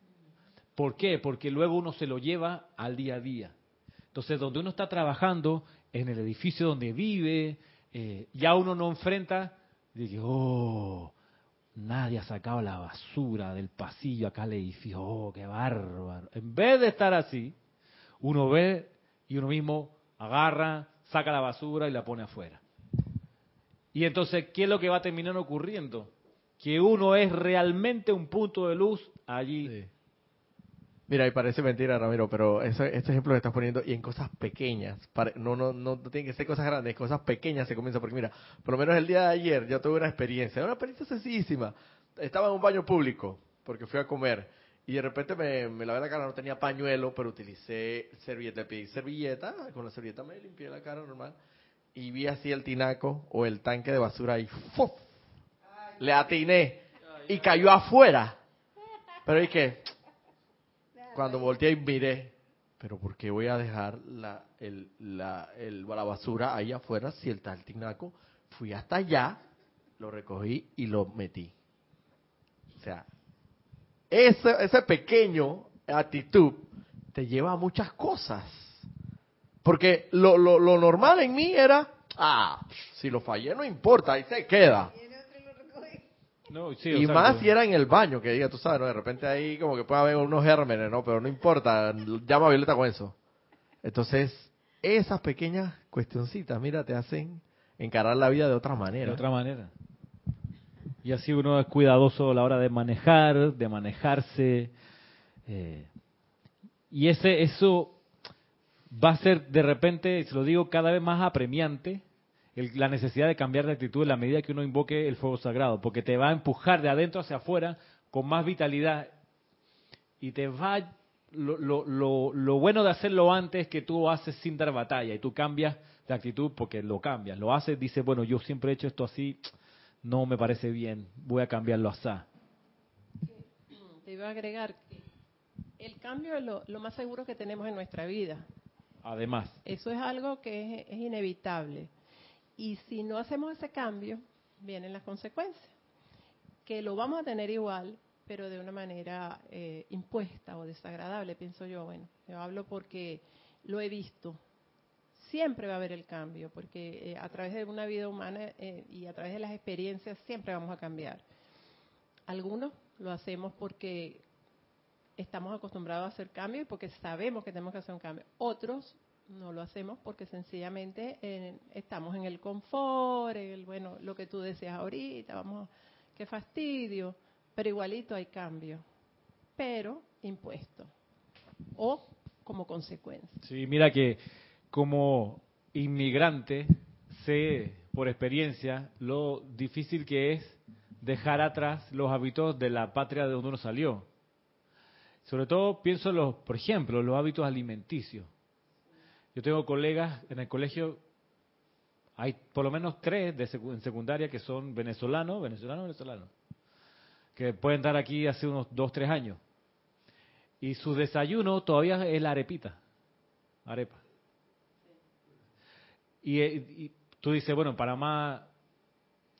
S1: ¿Por qué? Porque luego uno se lo lleva al día a día. Entonces, donde uno está trabajando, en el edificio donde vive, eh, ya uno no enfrenta, dice, oh, nadie ha sacado la basura del pasillo acá al edificio, oh, qué bárbaro. En vez de estar así, uno ve y uno mismo agarra, saca la basura y la pone afuera. Y entonces, ¿qué es lo que va a terminar ocurriendo? Que uno es realmente un punto de luz allí
S2: Mira, y parece mentira, Ramiro, pero ese, este ejemplo que estás poniendo, y en cosas pequeñas, no, no, no, no tienen que ser cosas grandes, cosas pequeñas se comienza, porque mira, por lo menos el día de ayer yo tuve una experiencia, una experiencia sencillísima. Estaba en un baño público, porque fui a comer, y de repente me, me lavé la cara, no tenía pañuelo, pero utilicé servilleta, pedí servilleta, con la servilleta me limpié la cara normal, y vi así el tinaco o el tanque de basura y ¡fuf! Le atiné, y cayó afuera. Pero dije, cuando volteé y miré, pero ¿por qué voy a dejar la, el, la, el, la basura ahí afuera si el tal tinaco? Fui hasta allá, lo recogí y lo metí. O sea, ese, ese pequeño actitud te lleva a muchas cosas. Porque lo, lo, lo normal en mí era, ah, si lo fallé no importa, ahí se queda y más si era en el baño, que diga, tú sabes, ¿no? de repente ahí como que puede haber unos gérmenes, ¿no? Pero no importa, llama a Violeta con eso. Entonces, esas pequeñas cuestioncitas, mira, te hacen encarar la vida de otra manera.
S1: De otra manera. Y así uno es cuidadoso a la hora de manejar, de manejarse. Eh, y ese eso va a ser de repente, se lo digo, cada vez más apremiante la necesidad de cambiar de actitud en la medida que uno invoque el fuego sagrado, porque te va a empujar de adentro hacia afuera con más vitalidad y te va... Lo, lo, lo, bueno de hacerlo antes es que tú haces sin dar batalla y tú cambias de actitud porque lo cambias. Lo haces, dice, bueno, yo siempre he hecho esto así, no me parece bien, voy a cambiarlo así.
S3: te iba a agregar que el cambio es lo, lo más seguro que tenemos en nuestra vida.
S1: Además.
S3: Eso es algo que es, es inevitable. Y si no hacemos ese cambio, vienen las consecuencias. Que lo vamos a tener igual, pero de una manera eh, impuesta o desagradable, pienso yo. Bueno, yo hablo porque lo he visto. Siempre va a haber el cambio, porque eh, a través de una vida humana eh, y a través de las experiencias siempre vamos a cambiar. Algunos lo hacemos porque estamos acostumbrados a hacer cambios y porque sabemos que tenemos que hacer un cambio. Otros no lo hacemos porque sencillamente eh, estamos en el confort, en el, bueno, lo que tú decías ahorita, vamos, qué fastidio, pero igualito hay cambio, pero impuesto o como consecuencia.
S1: Sí, mira que como inmigrante sé por experiencia lo difícil que es dejar atrás los hábitos de la patria de donde uno salió. Sobre todo pienso en los, por ejemplo, los hábitos alimenticios. Yo tengo colegas en el colegio, hay por lo menos tres de en secundaria que son venezolanos, venezolanos, venezolanos, que pueden estar aquí hace unos dos, tres años. Y su desayuno todavía es la arepita, arepa. Y, y tú dices, bueno, en Panamá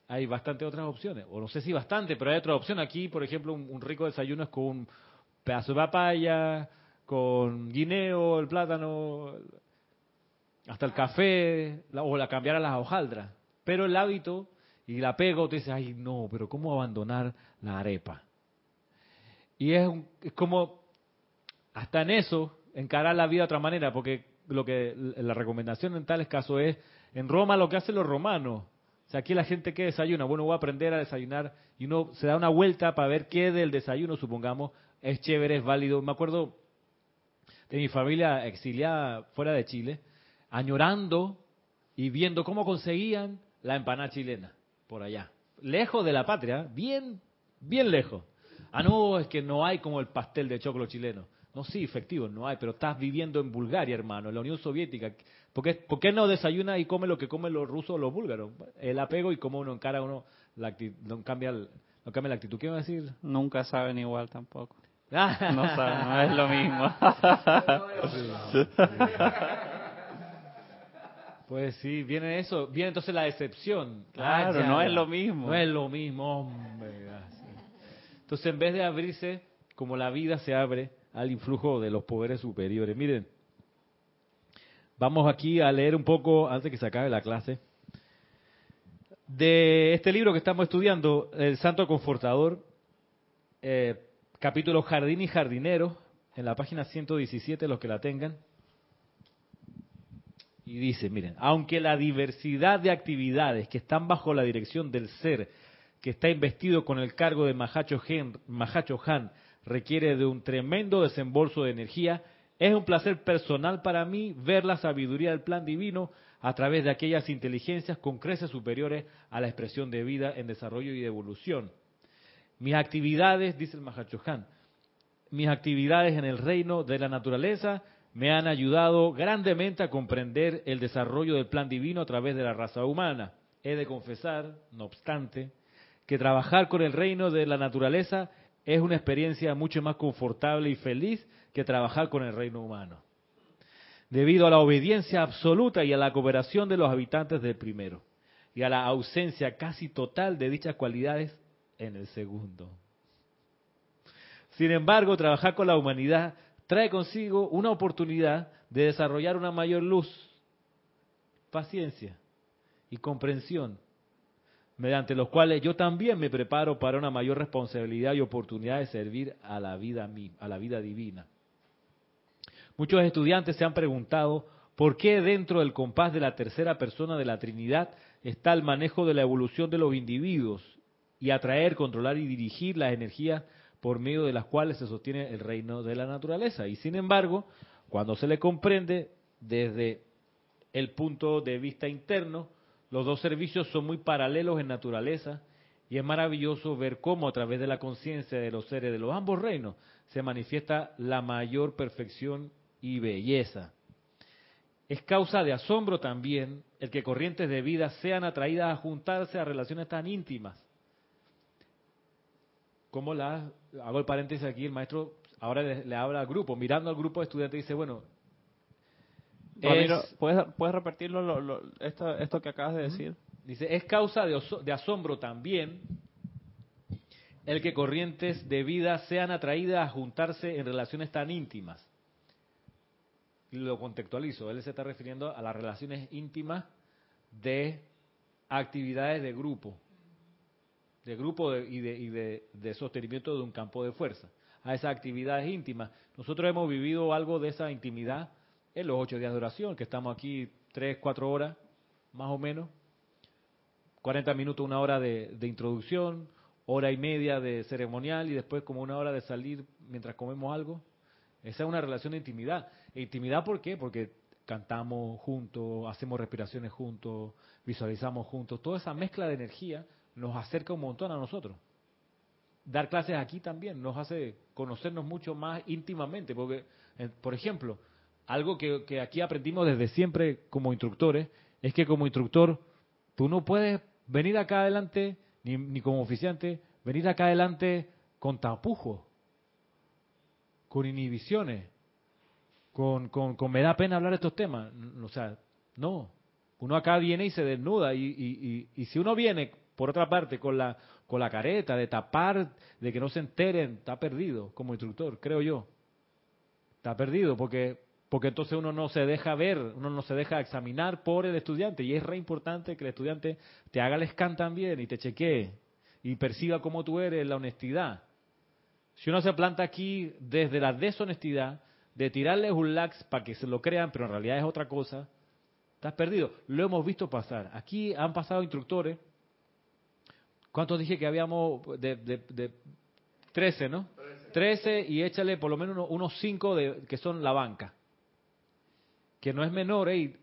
S1: hay bastante otras opciones, o no sé si bastante, pero hay otra opción. Aquí, por ejemplo, un rico desayuno es con un pedazo de papaya, con guineo, el plátano, hasta el café, la, o la cambiar a las hojaldras. Pero el hábito y el apego, te dices, ay no, pero ¿cómo abandonar la arepa? Y es, un- es como, hasta en eso, encarar la vida de otra manera, porque lo que la recomendación en tales casos es, en Roma lo que hacen los romanos, o sea, aquí la gente que desayuna, bueno, voy a aprender a desayunar y uno se da una vuelta para ver qué del desayuno, supongamos, es chévere, es válido. Me acuerdo de mi familia exiliada fuera de Chile, añorando y viendo cómo conseguían la empanada chilena por allá, lejos de la patria, bien, bien lejos. Ah, no, es que no hay como el pastel de choclo chileno. No, sí, efectivo, no hay, pero estás viviendo en Bulgaria, hermano, en la Unión Soviética. ¿Por qué, por qué no desayuna y come lo que comen los rusos o los búlgaros? El apego y cómo uno encara uno, la acti- no, cambia el- no cambia la actitud. ¿Qué iba a decir?
S4: Nunca saben igual tampoco. No saben, no es lo mismo.
S1: Pues sí, viene eso, viene entonces la decepción.
S4: Claro,
S1: Ah,
S4: no es lo mismo.
S1: No es lo mismo, hombre. Entonces, en vez de abrirse como la vida se abre al influjo de los poderes superiores. Miren, vamos aquí a leer un poco, antes que se acabe la clase, de este libro que estamos estudiando, El Santo Confortador, eh, capítulo Jardín y Jardinero, en la página 117, los que la tengan. Y dice, miren, aunque la diversidad de actividades que están bajo la dirección del ser que está investido con el cargo de Mahacho Han, requiere de un tremendo desembolso de energía, es un placer personal para mí ver la sabiduría del plan divino a través de aquellas inteligencias con creces superiores a la expresión de vida en desarrollo y evolución. Mis actividades, dice el Mahacho Han, mis actividades en el reino de la naturaleza me han ayudado grandemente a comprender el desarrollo del plan divino a través de la raza humana. He de confesar, no obstante, que trabajar con el reino de la naturaleza es una experiencia mucho más confortable y feliz que trabajar con el reino humano, debido a la obediencia absoluta y a la cooperación de los habitantes del primero, y a la ausencia casi total de dichas cualidades en el segundo. Sin embargo, trabajar con la humanidad trae consigo una oportunidad de desarrollar una mayor luz, paciencia y comprensión, mediante los cuales yo también me preparo para una mayor responsabilidad y oportunidad de servir a la vida, a la vida divina. Muchos estudiantes se han preguntado por qué dentro del compás de la tercera persona de la Trinidad está el manejo de la evolución de los individuos y atraer, controlar y dirigir las energías por medio de las cuales se sostiene el reino de la naturaleza. Y sin embargo, cuando se le comprende desde el punto de vista interno, los dos servicios son muy paralelos en naturaleza y es maravilloso ver cómo a través de la conciencia de los seres de los ambos reinos se manifiesta la mayor perfección y belleza. Es causa de asombro también el que corrientes de vida sean atraídas a juntarse a relaciones tan íntimas cómo la, hago el paréntesis aquí, el maestro ahora le, le habla al grupo, mirando al grupo de estudiantes dice, bueno,
S4: Ramiro,
S1: es-
S4: ¿puedes, ¿puedes repetirlo lo- lo- esto, esto que acabas de decir?
S1: Dice, es causa de, de asombro también el que corrientes de vida sean atraídas a juntarse en relaciones tan íntimas. Lo contextualizo, él se está refiriendo a las relaciones íntimas de actividades de grupo, de grupo de- y, de, y de- sostenimiento de un campo de fuerza, a esas actividades íntimas. Nosotros hemos vivido algo de esa intimidad en los ocho días de oración, que estamos aquí tres, cuatro horas, más o menos, 40 minutos, una hora de, de introducción, hora y media de ceremonial y después como una hora de salir mientras comemos algo. Esa es una relación de intimidad. E intimidad, ¿por qué? Porque cantamos juntos, hacemos respiraciones juntos, visualizamos juntos. Toda esa mezcla de energía nos acerca un montón a nosotros. Dar clases aquí también nos hace conocernos mucho más íntimamente. Porque, eh, por ejemplo, algo que, que aquí aprendimos desde siempre como instructores es que como instructor tú no puedes venir acá adelante, ni, ni como oficiante, venir acá adelante con tapujos, con inhibiciones, con, con, con me da pena hablar estos temas. O sea, no. Uno acá viene y se desnuda y, y, y, y si uno viene, por otra parte, con la, con la careta de tapar, de que no se enteren, está perdido como instructor, creo yo. Está perdido porque porque entonces uno no se deja ver, uno no se deja examinar por el estudiante y es re importante que el estudiante te haga el scan también y te chequee y perciba cómo tú eres, la honestidad. Si uno se planta aquí desde la deshonestidad, de tirarles un lax para que se lo crean, pero en realidad es otra cosa, estás perdido. Lo hemos visto pasar. Aquí han pasado instructores. ¿Cuántos dije que habíamos? De, de, de 13, ¿no? 13 y échale por lo menos unos- unos 5 de, que son la banca que no es menor, ey,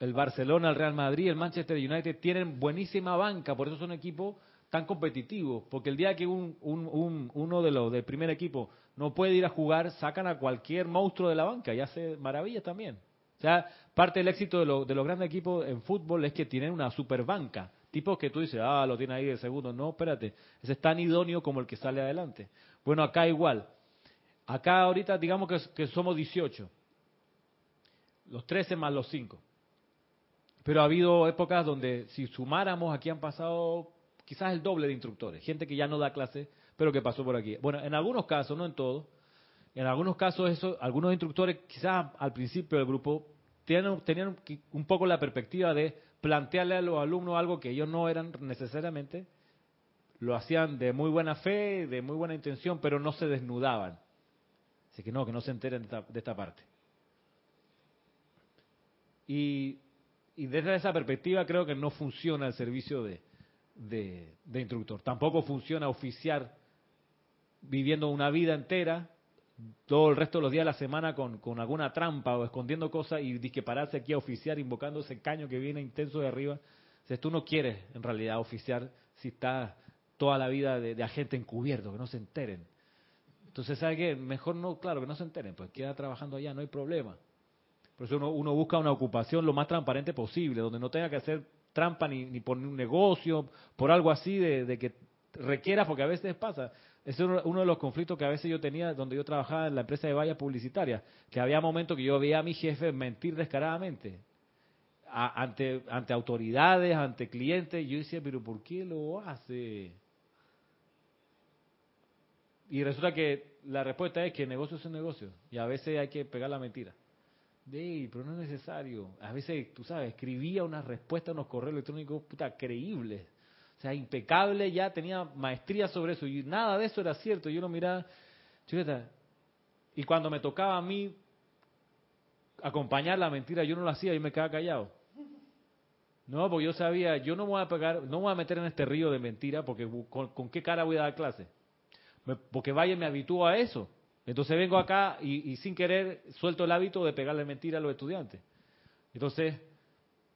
S1: el Barcelona, el Real Madrid, el Manchester United tienen buenísima banca, por eso son equipos tan competitivos, porque el día que un- un- uno de los del primer equipo no puede ir a jugar, sacan a cualquier monstruo de la banca y hace maravillas también. O sea, parte del éxito de, lo- de los grandes equipos en fútbol es que tienen una super banca, tipos que tú dices, ah, lo tiene ahí de segundo, no, espérate, ese es tan idóneo como el que sale adelante. Bueno, acá igual, acá ahorita digamos que, somos 18, los 13 más los 5. Pero ha habido épocas donde si sumáramos, aquí han pasado quizás el doble de instructores, gente que ya no da clase, pero que pasó por aquí. Bueno, en algunos casos, no en todos, en algunos casos eso, algunos instructores quizás al principio del grupo tenían, tenían un poco la perspectiva de plantearle a los alumnos algo que ellos no eran necesariamente, lo hacían de muy buena fe, de muy buena intención, pero no se desnudaban. Así que no, que no se enteren de esta, parte. Y, y desde esa perspectiva creo que no funciona el servicio de, de, de instructor. Tampoco funciona oficiar viviendo una vida entera, todo el resto de los días de la semana con, con alguna trampa o escondiendo cosas y disque pararse aquí a oficiar invocando ese caño que viene intenso de arriba. O sea, tú no quieres en realidad oficiar si estás toda la vida de, agente encubierto, que no se enteren. Entonces, ¿sabe qué? Mejor no, claro, que no se enteren, pues queda trabajando allá, no hay problema. Por eso uno, uno busca una ocupación lo más transparente posible, donde no tenga que hacer trampa ni, ni por un negocio, por algo así de que requiera, porque a veces pasa. Ese es uno de los conflictos que a veces yo tenía donde yo trabajaba en la empresa de vallas publicitarias, que había momentos que yo veía a mi jefe mentir descaradamente ante, autoridades, ante clientes, yo decía, pero ¿por qué lo hace? Y resulta que la respuesta es que el negocio es un negocio, y a veces hay que pegar la mentira. Ey, pero no es necesario. A veces, tú sabes, escribía una respuesta a unos correos electrónicos puta creíbles. Sea, impecable, ya tenía maestría sobre eso. Y nada de eso era cierto. Yo lo miraba, chuleta. Y cuando me tocaba a mí acompañar la mentira, yo no lo hacía, yo me quedaba callado. No, porque yo sabía, yo no me voy a pegar, no me voy a meter en este río de mentira, porque con, qué cara voy a dar clase. Porque vaya, me habitúo a eso. Entonces vengo acá y, sin querer suelto el hábito de pegarle mentira a los estudiantes. Entonces,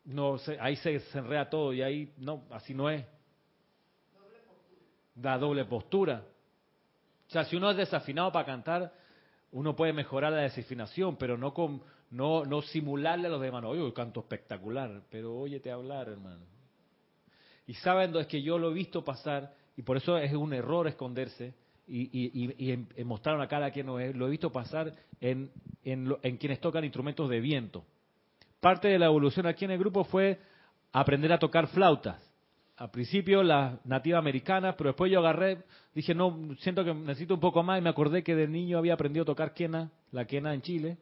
S1: no sé, ahí se, se enreda todo y ahí, no, así no es. Da doble postura. O sea, si uno es desafinado para cantar, uno puede mejorar la desafinación, pero no con no no simularle a los demás. Oye, canto espectacular, pero óyete hablar, hermano. Y saben, es que yo lo he visto pasar y por eso es un error esconderse y, y, y, y en- en mostrar una cara que no es. Lo he visto pasar en, en, en quienes tocan instrumentos de viento. Parte de la evolución aquí en el grupo fue aprender a tocar flautas. Al principio las nativas americanas, pero después yo agarré, dije, no, siento que necesito un poco más y me acordé que de niño había aprendido a tocar quena, la quena en Chile.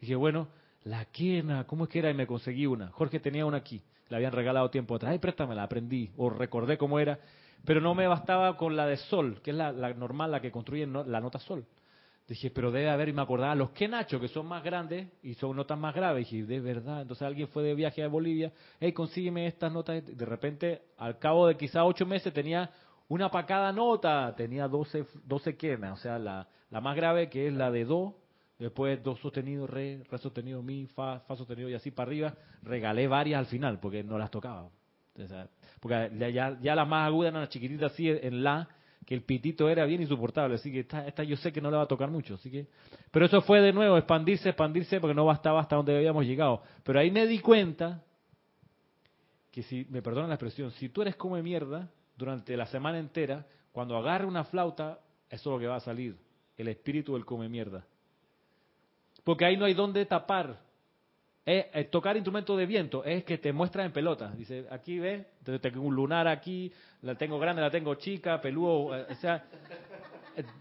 S1: Dije, bueno, la quena, ¿cómo es que era? Y me conseguí una. Jorge tenía una aquí, la habían regalado tiempo atrás. Ay, préstamela, aprendí, o recordé cómo era. Pero no me bastaba con la de sol, que es la, la normal, la que construye la nota sol. Dije, pero debe haber, y me acordaba, los que Nacho, que son más grandes y son notas más graves. Dije, de verdad. Entonces alguien fue de viaje a Bolivia, hey, consígueme estas notas. De repente, al cabo de quizá ocho meses, tenía una para cada nota. Tenía 12, 12 quenas, o sea, la, la más grave que es la de do, después do sostenido, re, re sostenido, mi, fa, fa sostenido y así para arriba. Regalé varias al final porque no las tocaba. O porque ya, ya, ya las más agudas eran las chiquititas así en la, que el pitito era bien insoportable, así que esta, esta yo sé que no le va a tocar mucho, así que... Pero eso fue de nuevo, expandirse, expandirse, porque no bastaba hasta donde habíamos llegado. Pero ahí me di cuenta que si, me perdonan la expresión, si tú eres come mierda durante la semana entera, cuando agarre una flauta, eso es lo que va a salir, el espíritu del come mierda. Porque ahí no hay donde tapar. Es, tocar instrumento de viento es que te muestras en pelota. Dice, aquí ves, tengo un lunar aquí, la tengo grande, la tengo chica, peludo, eh, o sea,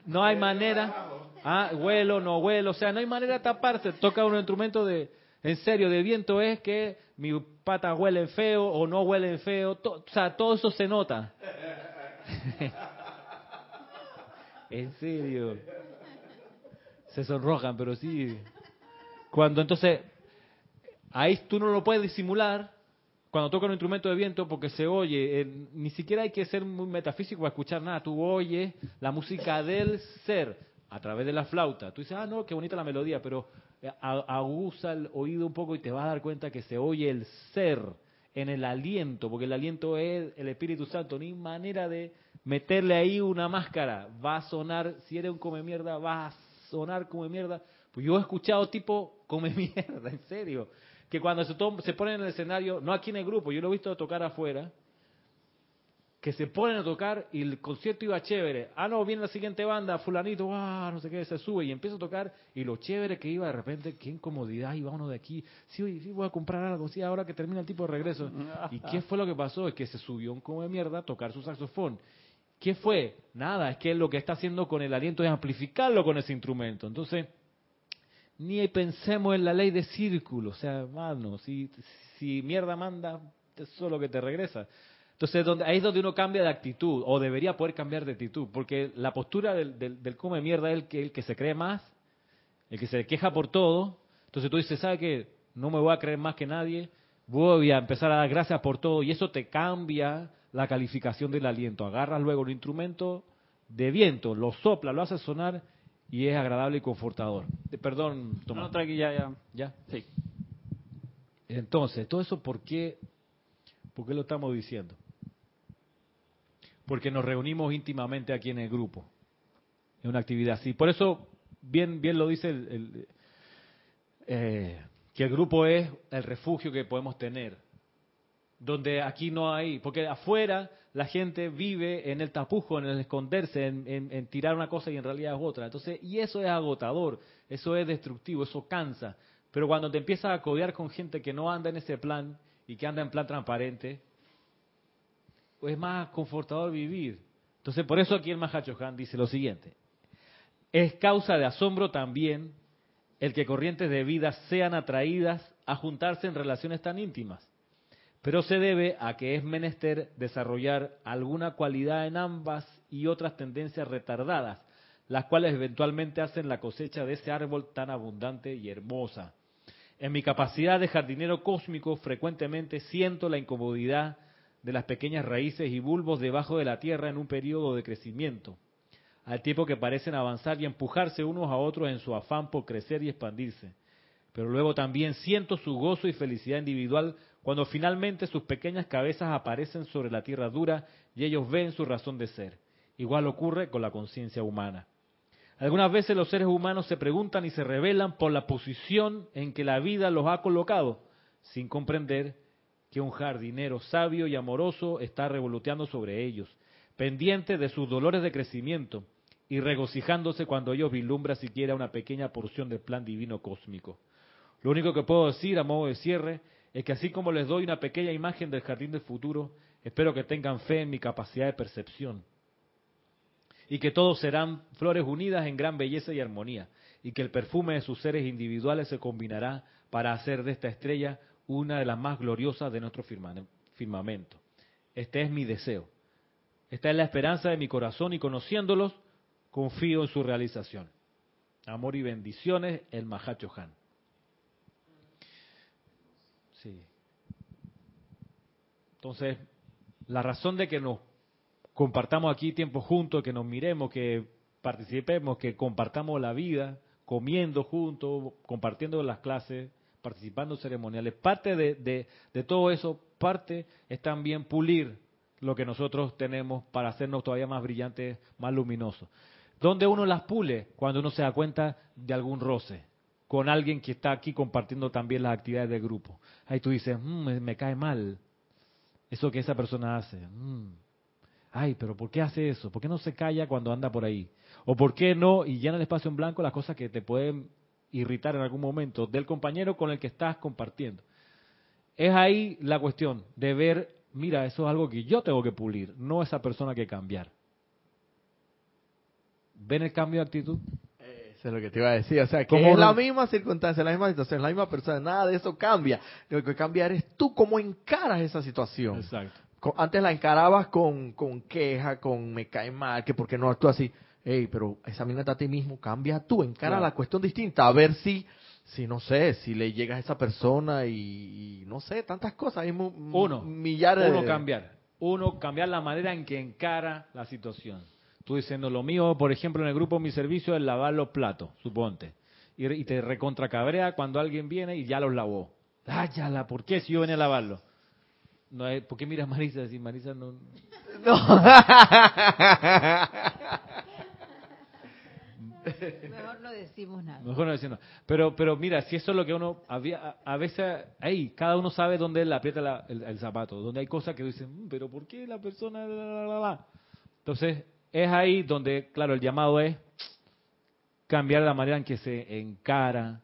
S1: no hay manera, ah, vuelo, no vuelo, o sea, no hay manera de taparse. Toca un instrumento de, en serio, de viento es que mi pata huele feo o no huele feo, o sea, todo eso se nota. en serio. Se sonrojan, pero sí. Cuando entonces ahí tú no lo puedes disimular cuando toca un instrumento de viento porque se oye, eh, ni siquiera hay que ser muy metafísico para escuchar nada, tú oyes la música del ser a través de la flauta. Tú dices, ah, no, qué bonita la melodía, pero eh, aguza el oído un poco y te vas a dar cuenta que se oye el ser en el aliento, porque el aliento es el Espíritu Santo, ni manera de meterle ahí una máscara, va a sonar, si eres un come mierda, va a sonar come mierda. Pues yo he escuchado tipo come mierda, en serio que cuando se, se ponen en el escenario, no aquí en el grupo, yo lo he visto tocar afuera, que se ponen a tocar y el concierto iba chévere. Ah, no, viene la siguiente banda, fulanito, ah, no sé qué, se sube y empieza a tocar y lo chévere que iba de repente, qué incomodidad, iba uno de aquí, sí, oye, sí, voy a comprar algo, sí, ahora que termina el tipo de regreso. ¿Y qué fue lo que pasó? Es que se subió un como de mierda a tocar su saxofón. ¿Qué fue? Nada, es que lo que está haciendo con el aliento es amplificarlo con ese instrumento. Entonces, ni pensemos en la ley de círculo, o sea, mano, si, si mierda manda, eso es que te regresa. Entonces, donde, ahí es donde uno cambia de actitud, o debería poder cambiar de actitud, porque la postura del, del, del come mierda es el que, el que se cree más, el que se queja por todo. Entonces tú dices, ¿sabe qué? No me voy a creer más que nadie, voy a empezar a dar gracias por todo, y eso te cambia la calificación del aliento. Agarras luego el instrumento de viento, lo sopla, lo hace sonar, y es agradable y confortador. Eh, Perdón, Tomás.
S4: No, tranqui, ya, ya.
S1: ¿Ya?
S4: Sí.
S1: Entonces, todo eso, ¿por qué, ¿por qué lo estamos diciendo? Porque nos reunimos íntimamente aquí en el grupo, en una actividad así. Por eso, bien, bien lo dice el, el, eh, que el grupo es el refugio que podemos tener, donde aquí no hay, porque afuera la gente vive en el tapujo, en el esconderse, en, tirar una cosa y en realidad es otra. Entonces, y eso es agotador, eso es destructivo, eso cansa. Pero cuando te empiezas a codear con gente que no anda en ese plan y que anda en plan transparente, pues es más confortador vivir. Entonces, por eso aquí el Mahachohan dice lo siguiente. Es causa de asombro también el que corrientes de vida sean atraídas a juntarse en relaciones tan íntimas pero se debe a que es menester desarrollar alguna cualidad en ambas y otras tendencias retardadas, las cuales eventualmente hacen la cosecha de ese árbol tan abundante y hermosa. En mi capacidad de jardinero cósmico frecuentemente siento la incomodidad de las pequeñas raíces y bulbos debajo de la tierra en un periodo de crecimiento, al tiempo que parecen avanzar y empujarse unos a otros en su afán por crecer y expandirse. Pero luego también siento su gozo y felicidad individual cuando finalmente sus pequeñas cabezas aparecen sobre la tierra dura y ellos ven su razón de ser. Igual ocurre con la conciencia humana. Algunas veces los seres humanos se preguntan y se revelan por la posición en que la vida los ha colocado, sin comprender que un jardinero sabio y amoroso está revoloteando sobre ellos, pendiente de sus dolores de crecimiento y regocijándose cuando ellos vislumbran siquiera una pequeña porción del plan divino cósmico. Lo único que puedo decir a modo de cierre es que así como les doy una pequeña imagen del jardín del futuro, espero que tengan fe en mi capacidad de percepción y que todos serán flores unidas en gran belleza y armonía y que el perfume de sus seres individuales se combinará para hacer de esta estrella una de las más gloriosas de nuestro firmamento. Este es mi deseo. Esta es la esperanza de mi corazón y conociéndolos, confío en su realización. Amor y bendiciones, el Mahacho Han. Sí. Entonces, la razón de que nos compartamos aquí tiempo juntos, que nos miremos, que participemos, que compartamos la vida, comiendo juntos, compartiendo las clases, participando en ceremoniales. Parte de, de, todo eso, parte es también pulir lo que nosotros tenemos para hacernos todavía más brillantes, más luminosos. ¿Dónde uno las pule? Cuando uno se da cuenta de algún roce con alguien que está aquí compartiendo también las actividades del grupo. Ahí tú dices, mm, me, cae mal eso que esa persona hace. Mm. Ay, pero ¿por qué hace eso? ¿Por qué no se calla cuando anda por ahí? ¿O por qué no y llena el espacio en blanco las cosas que te pueden irritar en algún momento del compañero con el que estás compartiendo? Es ahí la cuestión de ver, mira, eso es algo que yo tengo que pulir, no esa persona que cambiar. ¿Ven el cambio de actitud?
S2: Eso es lo que te iba a decir. O sea, que es la misma circunstancia, la misma situación, la misma persona. Nada de eso cambia. Lo que cambia eres tú cómo encaras esa situación.
S1: Exacto.
S2: Antes la encarabas con, con queja, con me cae mal, que porque no actúas así. Ey, pero examínate a ti mismo, cambia tú, encara la cuestión distinta, a ver si, si no sé, si le llegas a esa persona y, no sé, tantas cosas. Hay
S1: uno,
S2: millares
S1: uno cambiar. Uno cambiar la manera en que encara la situación Tú diciendo lo mío, por ejemplo, en el grupo Mi Servicio es lavar los platos, suponte. Y, te recontracabrea cuando alguien viene y ya los lavó. Ah, ya la, ¿por qué si yo venía a lavarlo? No ¿Por qué miras a Marisa? Si Marisa no... No.
S5: Mejor no decimos nada.
S1: Mejor no decimos nada. Pero, pero mira, si eso es lo que uno había, a veces, ahí, cada uno sabe dónde le aprieta el, zapato, donde hay cosas que dicen, mm, pero ¿por qué la persona? Entonces, es ahí donde, claro, el llamado es cambiar la manera en que se encara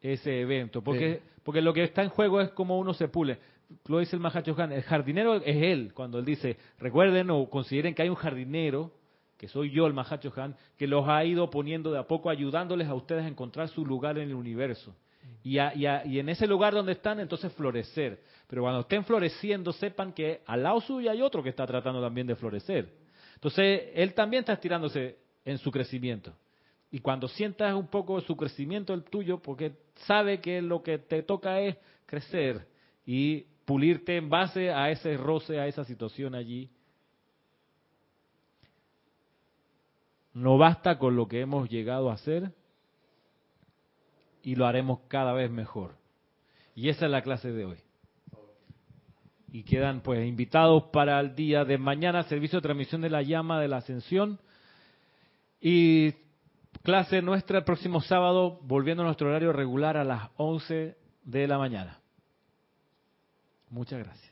S1: ese evento. Porque, porque lo que está en juego es como uno se pule. Lo dice el Mahacho el jardinero es él, cuando él dice, recuerden o consideren que hay un jardinero, que soy yo el Mahacho Han, que los ha ido poniendo de a poco, ayudándoles a ustedes a encontrar su lugar en el universo. Y, y, en ese lugar donde están, entonces florecer. Pero cuando estén floreciendo, sepan que al lado suyo hay otro que está tratando también de florecer. Entonces, él también está estirándose en su crecimiento. Y cuando sientas un poco su crecimiento el tuyo, porque sabe que lo que te toca es crecer y pulirte en base a ese roce, a esa situación allí. No basta con lo que hemos llegado a hacer y lo haremos cada vez mejor. Y esa es la clase de hoy y quedan pues invitados para el día de mañana, servicio de transmisión de la llama de la ascensión y clase nuestra el próximo sábado, volviendo a nuestro horario regular a las 11 de la mañana. Muchas gracias.